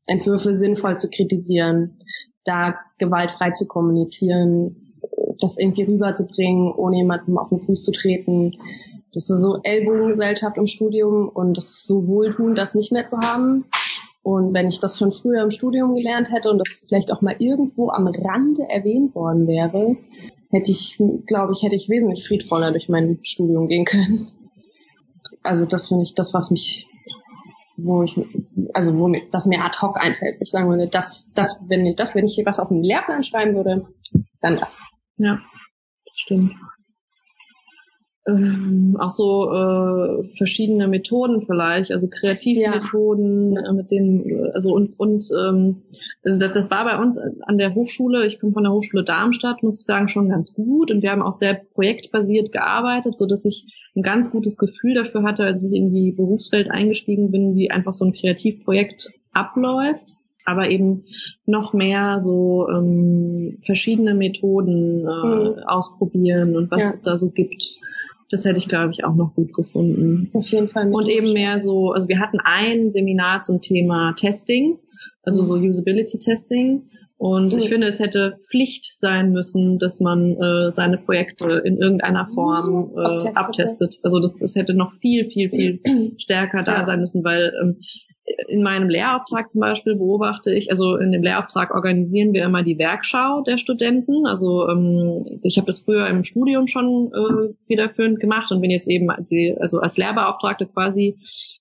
Entwürfe sinnvoll zu kritisieren, da gewaltfrei zu kommunizieren, das irgendwie rüberzubringen, ohne jemandem auf den Fuß zu treten. Das ist so Ellbogengesellschaft im Studium und das ist so wohltuend, das nicht mehr zu haben. Und wenn ich das schon früher im Studium gelernt hätte und das vielleicht auch mal irgendwo am Rande erwähnt worden wäre, hätte ich, glaube ich, hätte ich wesentlich friedvoller durch mein Studium gehen können. Also das finde ich das, was mich, wo ich, also wo mir, das mir ad hoc einfällt. Ich sagen würde, das, das, wenn ich, das, wenn ich hier was auf den Lehrplan schreiben würde, dann das. Ja, stimmt. Ähm, auch so äh, verschiedene Methoden vielleicht, also kreative ja. Methoden, äh, mit denen, also und und ähm, also das, das war bei uns an der Hochschule, ich komme von der Hochschule Darmstadt, muss ich sagen, schon ganz gut und wir haben auch sehr projektbasiert gearbeitet, so dass ich ein ganz gutes Gefühl dafür hatte, als ich in die Berufswelt eingestiegen bin, wie einfach so ein Kreativprojekt abläuft aber eben noch mehr so ähm, verschiedene Methoden äh, mhm. ausprobieren und was ja. es da so gibt. Das hätte ich, glaube ich, auch noch gut gefunden. Auf jeden Fall. Und eben mehr so, also wir hatten ein Seminar zum Thema Testing, also mhm. so Usability Testing. Und mhm. ich finde, es hätte Pflicht sein müssen, dass man äh, seine Projekte in irgendeiner Form mhm. äh, abtestet. Also das, das hätte noch viel, viel, viel stärker da ja. sein müssen, weil ähm, in meinem Lehrauftrag zum Beispiel beobachte ich, also in dem Lehrauftrag organisieren wir immer die Werkschau der Studenten. Also ähm, ich habe das früher im Studium schon äh, federführend gemacht und bin jetzt eben die, also als Lehrbeauftragte quasi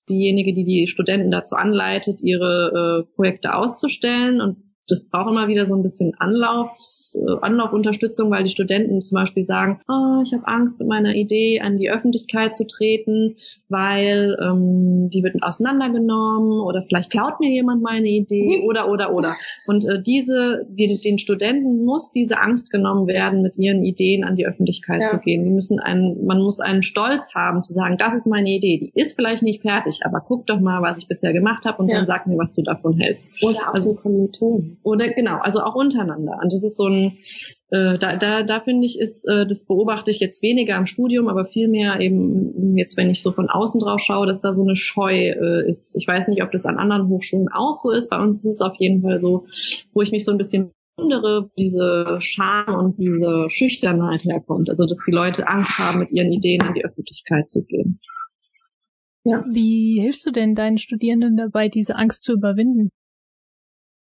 diejenige, die die Studenten dazu anleitet, ihre äh, Projekte auszustellen und das braucht immer wieder so ein bisschen Anlauf, äh, Anlaufunterstützung, weil die Studenten zum Beispiel sagen, oh, ich habe Angst, mit meiner Idee an die Öffentlichkeit zu treten, weil ähm, die wird auseinandergenommen oder vielleicht klaut mir jemand meine Idee mhm. oder oder oder. Und äh, diese, den, den Studenten muss diese Angst genommen werden, mit ihren Ideen an die Öffentlichkeit ja. zu gehen. Die müssen einen, man muss einen Stolz haben zu sagen, das ist meine Idee. Die ist vielleicht nicht fertig, aber guck doch mal, was ich bisher gemacht habe und ja. dann sag mir, was du davon hältst. Oder auch also, den Kommilitonen. Oder genau, also auch untereinander. Und das ist so ein, äh, da, da, da finde ich, ist, äh, das beobachte ich jetzt weniger im Studium, aber vielmehr eben jetzt, wenn ich so von außen drauf schaue, dass da so eine Scheu äh, ist. Ich weiß nicht, ob das an anderen Hochschulen auch so ist. Bei uns ist es auf jeden Fall so, wo ich mich so ein bisschen wundere, diese Scham und diese Schüchternheit herkommt. Also, dass die Leute Angst haben, mit ihren Ideen an die Öffentlichkeit zu gehen. Ja. Wie hilfst du denn deinen Studierenden dabei, diese Angst zu überwinden?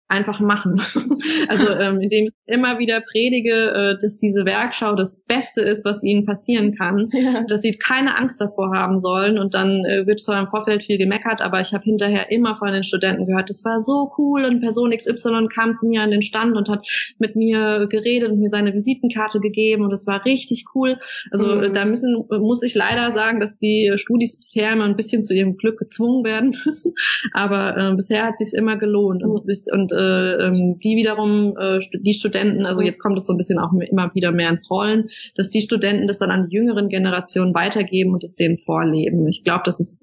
Einfach machen. also ähm, indem ich immer wieder predige, äh, dass diese Werkschau das Beste ist, was ihnen passieren kann, ja. dass sie keine Angst davor haben sollen und dann äh, wird zwar im Vorfeld viel gemeckert, aber ich habe hinterher immer von den Studenten gehört, das war so cool und Person XY kam zu mir an den Stand und hat mit mir geredet und mir seine Visitenkarte gegeben und das war richtig cool. Also mhm. da müssen muss ich leider sagen, dass die Studis bisher immer ein bisschen zu ihrem Glück gezwungen werden müssen, aber äh, bisher hat sich immer gelohnt mhm. und, und äh, ähm, die wiederum, äh, die Studenten, also jetzt kommt es so ein bisschen auch immer wieder mehr ins Rollen, dass die Studenten das dann an die jüngeren Generationen weitergeben und es denen vorleben. Ich glaube, das ist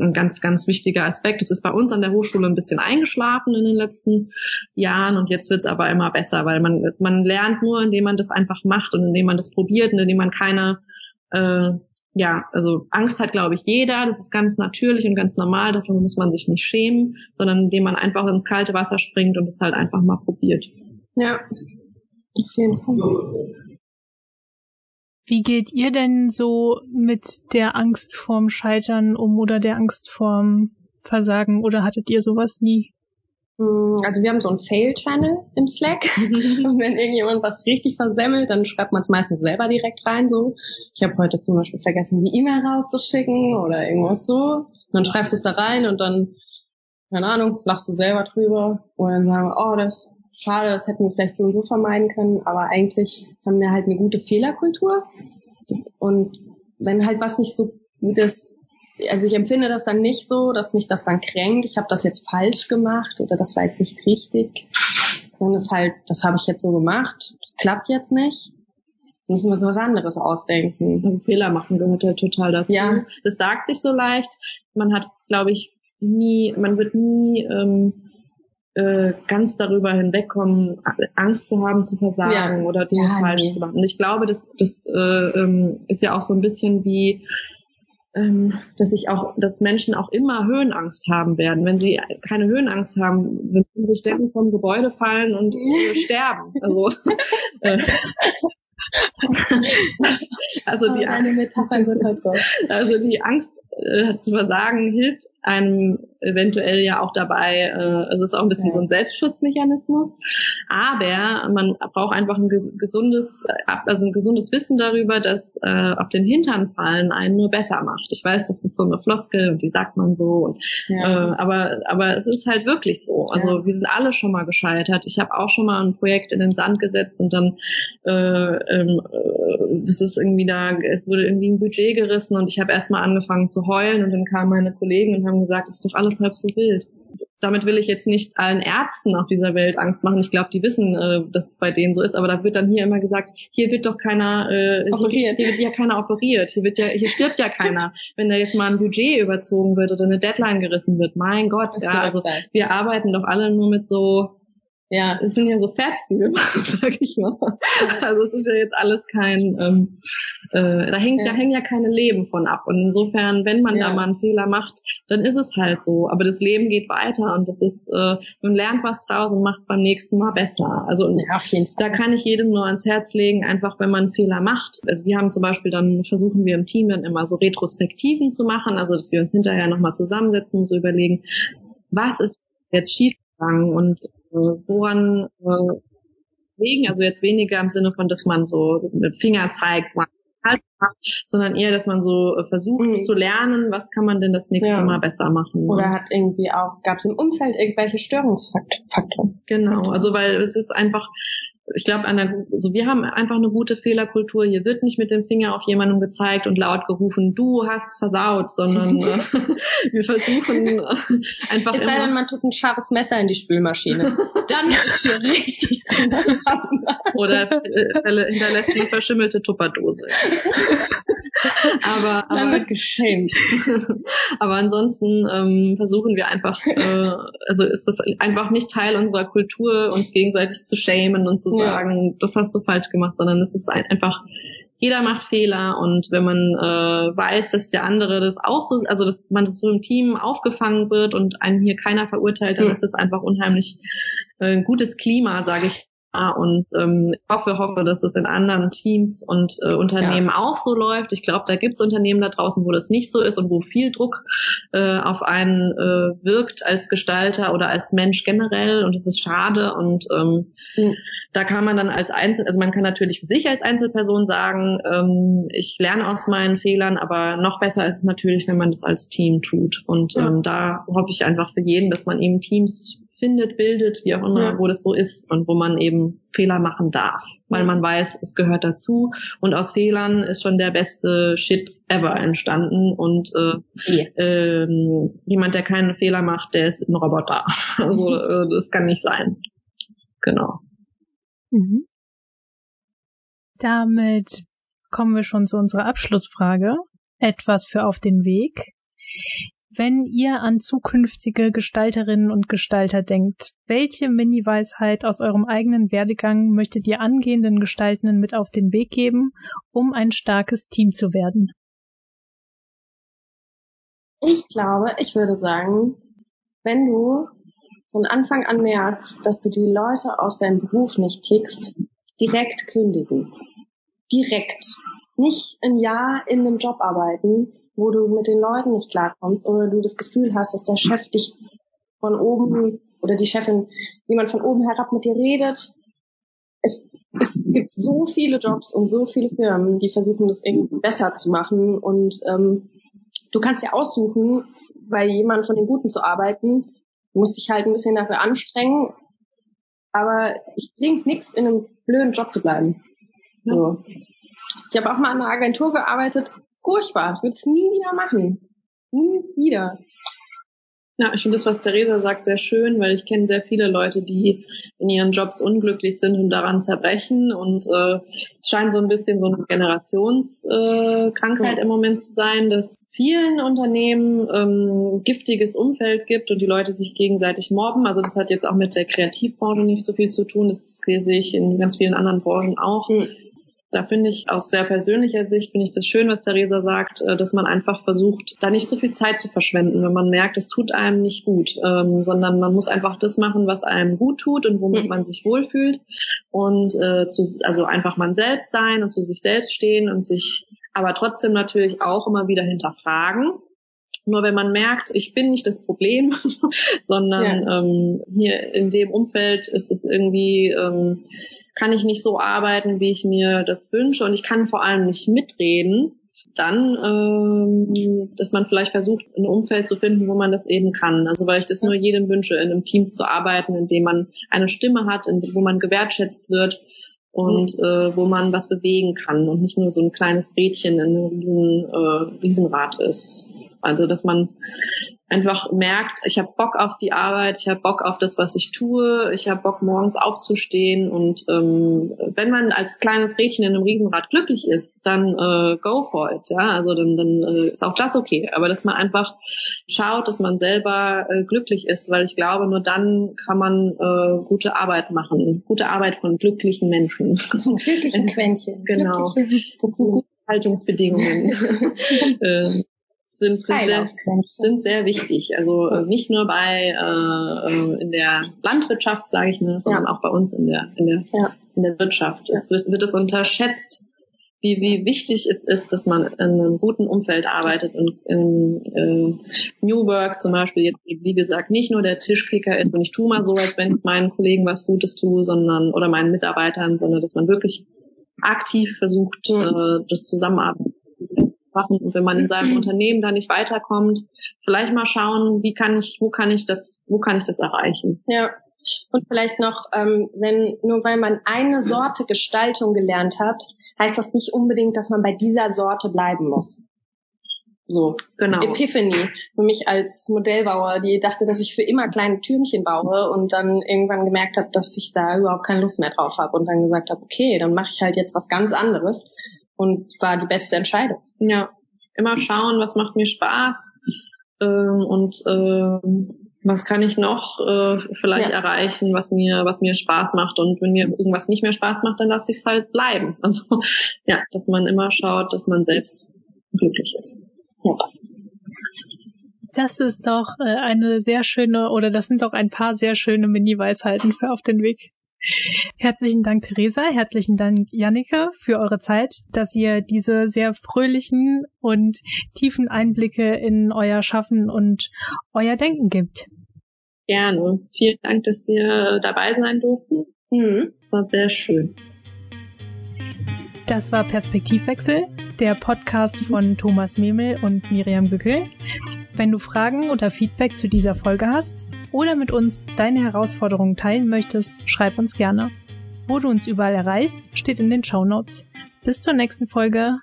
ein ganz, ganz wichtiger Aspekt. Es ist bei uns an der Hochschule ein bisschen eingeschlafen in den letzten Jahren und jetzt wird es aber immer besser, weil man, man lernt nur, indem man das einfach macht und indem man das probiert und indem man keine äh, ja, also Angst hat, glaube ich, jeder. Das ist ganz natürlich und ganz normal. Davon muss man sich nicht schämen, sondern indem man einfach ins kalte Wasser springt und es halt einfach mal probiert. Ja, auf jeden Fall. Wie geht ihr denn so mit der Angst vorm Scheitern um oder der Angst vorm Versagen oder hattet ihr sowas nie? Mm, also wir haben so einen Fail-Channel im Slack und wenn irgendjemand was richtig versemmelt, dann schreibt man es meistens selber direkt rein so. Ich habe heute zum Beispiel vergessen, die E-Mail rauszuschicken oder irgendwas so. Und dann schreibst du es da rein und dann, keine Ahnung, lachst du selber drüber und dann sagen wir, oh, das ist schade, das hätten wir vielleicht so und so vermeiden können, aber eigentlich haben wir halt eine gute Fehlerkultur. Und wenn halt was nicht so gut ist, also ich empfinde das dann nicht so, dass mich das dann kränkt, ich habe das jetzt falsch gemacht oder das war jetzt nicht richtig. Und es halt, das habe ich jetzt so gemacht, das klappt jetzt nicht. Müssen wir uns was anderes ausdenken. Also Fehler machen gehört ja total dazu. Ja. Das sagt sich so leicht. Man hat, glaube ich, nie, man wird nie ähm, äh, ganz darüber hinwegkommen, Angst zu haben, zu versagen ja. oder Dinge ja, falsch nee. zu machen. Und ich glaube, das, das äh, ähm, ist ja auch so ein bisschen wie dass ich auch, dass Menschen auch immer Höhenangst haben werden. Wenn sie keine Höhenangst haben, wenn sie ständig vom Gebäude fallen und sterben. Also, äh, also die, Angst, also die Angst äh, zu versagen hilft einem eventuell ja auch dabei, äh, es ist auch ein bisschen ja. so ein Selbstschutzmechanismus. Aber man braucht einfach ein gesundes, also ein gesundes Wissen darüber, dass äh, auf den Hintern fallen einen nur besser macht. Ich weiß, das ist so eine Floskel und die sagt man so. Und, ja. äh, aber, aber es ist halt wirklich so. Also ja. wir sind alle schon mal gescheitert. Ich habe auch schon mal ein Projekt in den Sand gesetzt und dann äh, ähm, äh, das ist irgendwie da, es wurde irgendwie ein Budget gerissen und ich habe erstmal angefangen zu heulen und dann kamen meine Kollegen und haben gesagt, es ist doch alles halb so wild. Damit will ich jetzt nicht allen Ärzten auf dieser Welt Angst machen. Ich glaube, die wissen, äh, dass es bei denen so ist. Aber da wird dann hier immer gesagt, hier wird doch keiner äh, operiert. Hier, hier wird ja keiner operiert. Hier wird ja, hier stirbt ja keiner. Wenn da jetzt mal ein Budget überzogen wird oder eine Deadline gerissen wird, mein Gott, ja, also wir arbeiten doch alle nur mit so ja, es sind ja so Fetzen sag ich mal. Also es ist ja jetzt alles kein, ähm, äh, da hängt, ja. da hängen ja keine Leben von ab. Und insofern, wenn man ja. da mal einen Fehler macht, dann ist es halt so. Aber das Leben geht weiter und das ist, äh, man lernt was draus und macht es beim nächsten Mal besser. Also ja, auf jeden Fall. da kann ich jedem nur ans Herz legen, einfach wenn man einen Fehler macht. Also wir haben zum Beispiel dann versuchen wir im Team dann immer so Retrospektiven zu machen, also dass wir uns hinterher nochmal zusammensetzen und so überlegen, was ist jetzt schiefgegangen und woran äh, wegen, also jetzt weniger im Sinne von, dass man so mit Finger zeigt, macht, sondern eher, dass man so äh, versucht mhm. zu lernen, was kann man denn das nächste ja. Mal besser machen. Oder hat irgendwie auch, gab es im Umfeld irgendwelche Störungsfaktoren? Genau, also weil es ist einfach, ich glaube, also wir haben einfach eine gute Fehlerkultur. Hier wird nicht mit dem Finger auf jemanden gezeigt und laut gerufen, du hast versaut, sondern äh, wir versuchen äh, einfach. Es sei denn, man tut ein scharfes Messer in die Spülmaschine. Dann ist hier richtig Oder äh, hinterlässt eine verschimmelte Tupperdose. aber, aber Dann wird geschämt. aber ansonsten ähm, versuchen wir einfach, äh, also ist das einfach nicht Teil unserer Kultur, uns gegenseitig zu schämen und zu sagen, ja. das hast du falsch gemacht, sondern es ist ein, einfach, jeder macht Fehler und wenn man äh, weiß, dass der andere das auch so, also dass man das so im Team aufgefangen wird und einen hier keiner verurteilt, dann mhm. ist das einfach unheimlich äh, ein gutes Klima, sage ich und ähm, hoffe, hoffe, dass es in anderen Teams und äh, Unternehmen ja. auch so läuft. Ich glaube, da gibt es Unternehmen da draußen, wo das nicht so ist und wo viel Druck äh, auf einen äh, wirkt als Gestalter oder als Mensch generell und das ist schade und ähm, mhm. da kann man dann als Einzel, also man kann natürlich für sich als Einzelperson sagen, ähm, ich lerne aus meinen Fehlern, aber noch besser ist es natürlich, wenn man das als Team tut und ja. ähm, da hoffe ich einfach für jeden, dass man eben Teams findet, bildet, wie auch immer, ja. wo das so ist und wo man eben Fehler machen darf, weil man weiß, es gehört dazu und aus Fehlern ist schon der beste Shit ever entstanden und äh, yeah. ähm, jemand, der keinen Fehler macht, der ist ein Roboter. Also äh, das kann nicht sein. Genau. Mhm. Damit kommen wir schon zu unserer Abschlussfrage. Etwas für auf den Weg. Wenn ihr an zukünftige Gestalterinnen und Gestalter denkt, welche Mini-Weisheit aus eurem eigenen Werdegang möchtet ihr angehenden Gestaltenden mit auf den Weg geben, um ein starkes Team zu werden? Ich glaube, ich würde sagen, wenn du von Anfang an merkst, dass du die Leute aus deinem Beruf nicht tickst, direkt kündigen. Direkt. Nicht ein Jahr in einem Job arbeiten, wo du mit den Leuten nicht klarkommst oder du das Gefühl hast, dass der Chef dich von oben oder die Chefin, jemand von oben herab mit dir redet. Es, es gibt so viele Jobs und so viele Firmen, die versuchen, das irgendwie besser zu machen und ähm, du kannst dir aussuchen, bei jemandem von den Guten zu arbeiten. Du musst dich halt ein bisschen dafür anstrengen, aber es bringt nichts, in einem blöden Job zu bleiben. So. Ich habe auch mal an einer Agentur gearbeitet, furchtbar. Ich würde es nie wieder machen. Nie wieder. Ja, ich finde das, was Theresa sagt, sehr schön, weil ich kenne sehr viele Leute, die in ihren Jobs unglücklich sind und daran zerbrechen. Und äh, es scheint so ein bisschen so eine Generationskrankheit äh, im Moment zu sein, dass vielen Unternehmen ähm, giftiges Umfeld gibt und die Leute sich gegenseitig mobben. Also das hat jetzt auch mit der Kreativbranche nicht so viel zu tun. Das sehe ich in ganz vielen anderen Branchen auch. Mhm da finde ich aus sehr persönlicher Sicht, finde ich das schön, was Theresa sagt, äh, dass man einfach versucht, da nicht so viel Zeit zu verschwenden, wenn man merkt, es tut einem nicht gut, ähm, sondern man muss einfach das machen, was einem gut tut und womit mhm. man sich wohlfühlt und äh, zu, also einfach man selbst sein und zu sich selbst stehen und sich aber trotzdem natürlich auch immer wieder hinterfragen Nur wenn man merkt, ich bin nicht das Problem, sondern ja. ähm, hier in dem Umfeld ist es irgendwie, ähm, kann ich nicht so arbeiten, wie ich mir das wünsche und ich kann vor allem nicht mitreden, dann, ähm, dass man vielleicht versucht, ein Umfeld zu finden, wo man das eben kann. Also weil ich das nur jedem wünsche, in einem Team zu arbeiten, in dem man eine Stimme hat, in, wo man gewertschätzt wird und äh, wo man was bewegen kann und nicht nur so ein kleines Rädchen in einem riesen, äh, Riesenrad ist. Also dass man einfach merkt, ich habe Bock auf die Arbeit, ich habe Bock auf das, was ich tue, ich habe Bock morgens aufzustehen und ähm, wenn man als kleines Rädchen in einem Riesenrad glücklich ist, dann äh, go for it, ja, also dann, dann äh, ist auch das okay, aber dass man einfach schaut, dass man selber äh, glücklich ist, weil ich glaube, nur dann kann man äh, gute Arbeit machen, gute Arbeit von glücklichen Menschen. Von glücklichen Quäntchen. Genau. Glückliche Haltungsbedingungen. äh, sind, sind, sehr, sind sehr wichtig. Also äh, nicht nur bei äh, äh, in der Landwirtschaft, sage ich mal, sondern ja. auch bei uns in der in der, ja. in der Wirtschaft. Es wird, wird es unterschätzt, wie, wie wichtig es ist, dass man in einem guten Umfeld arbeitet und in äh, New Work zum Beispiel jetzt, wie gesagt, nicht nur der Tischkicker ist und ich tue mal so, als wenn ich meinen Kollegen was Gutes tue, sondern oder meinen Mitarbeitern, sondern dass man wirklich aktiv versucht, äh, das Zusammenarbeiten machen. Und wenn man in seinem Unternehmen da nicht weiterkommt, vielleicht mal schauen, wie kann ich, wo kann ich das, wo kann ich das erreichen? Ja. Und vielleicht noch, ähm, wenn nur weil man eine Sorte Gestaltung gelernt hat, heißt das nicht unbedingt, dass man bei dieser Sorte bleiben muss. So, genau. Epiphany für mich als Modellbauer, die dachte, dass ich für immer kleine Türmchen baue und dann irgendwann gemerkt habe, dass ich da überhaupt keine Lust mehr drauf habe und dann gesagt habe, okay, dann mache ich halt jetzt was ganz anderes und war die beste Entscheidung. Ja, immer schauen, was macht mir Spaß ähm, und ähm, was kann ich noch äh, vielleicht ja. erreichen, was mir was mir Spaß macht und wenn mir irgendwas nicht mehr Spaß macht, dann lasse ich es halt bleiben. Also ja, dass man immer schaut, dass man selbst glücklich ist. Ja. Das ist doch äh, eine sehr schöne oder das sind doch ein paar sehr schöne Mini-Weisheiten für auf den Weg. Herzlichen Dank, Theresa. Herzlichen Dank, Jannike, für eure Zeit, dass ihr diese sehr fröhlichen und tiefen Einblicke in euer Schaffen und euer Denken gibt. Gerne. Vielen Dank, dass wir dabei sein durften. Es war sehr schön. Das war Perspektivwechsel, der Podcast von Thomas Memel und Miriam Bückel. Wenn du Fragen oder Feedback zu dieser Folge hast oder mit uns deine Herausforderungen teilen möchtest, schreib uns gerne. Wo du uns überall erreichst, steht in den Show Notes. Bis zur nächsten Folge.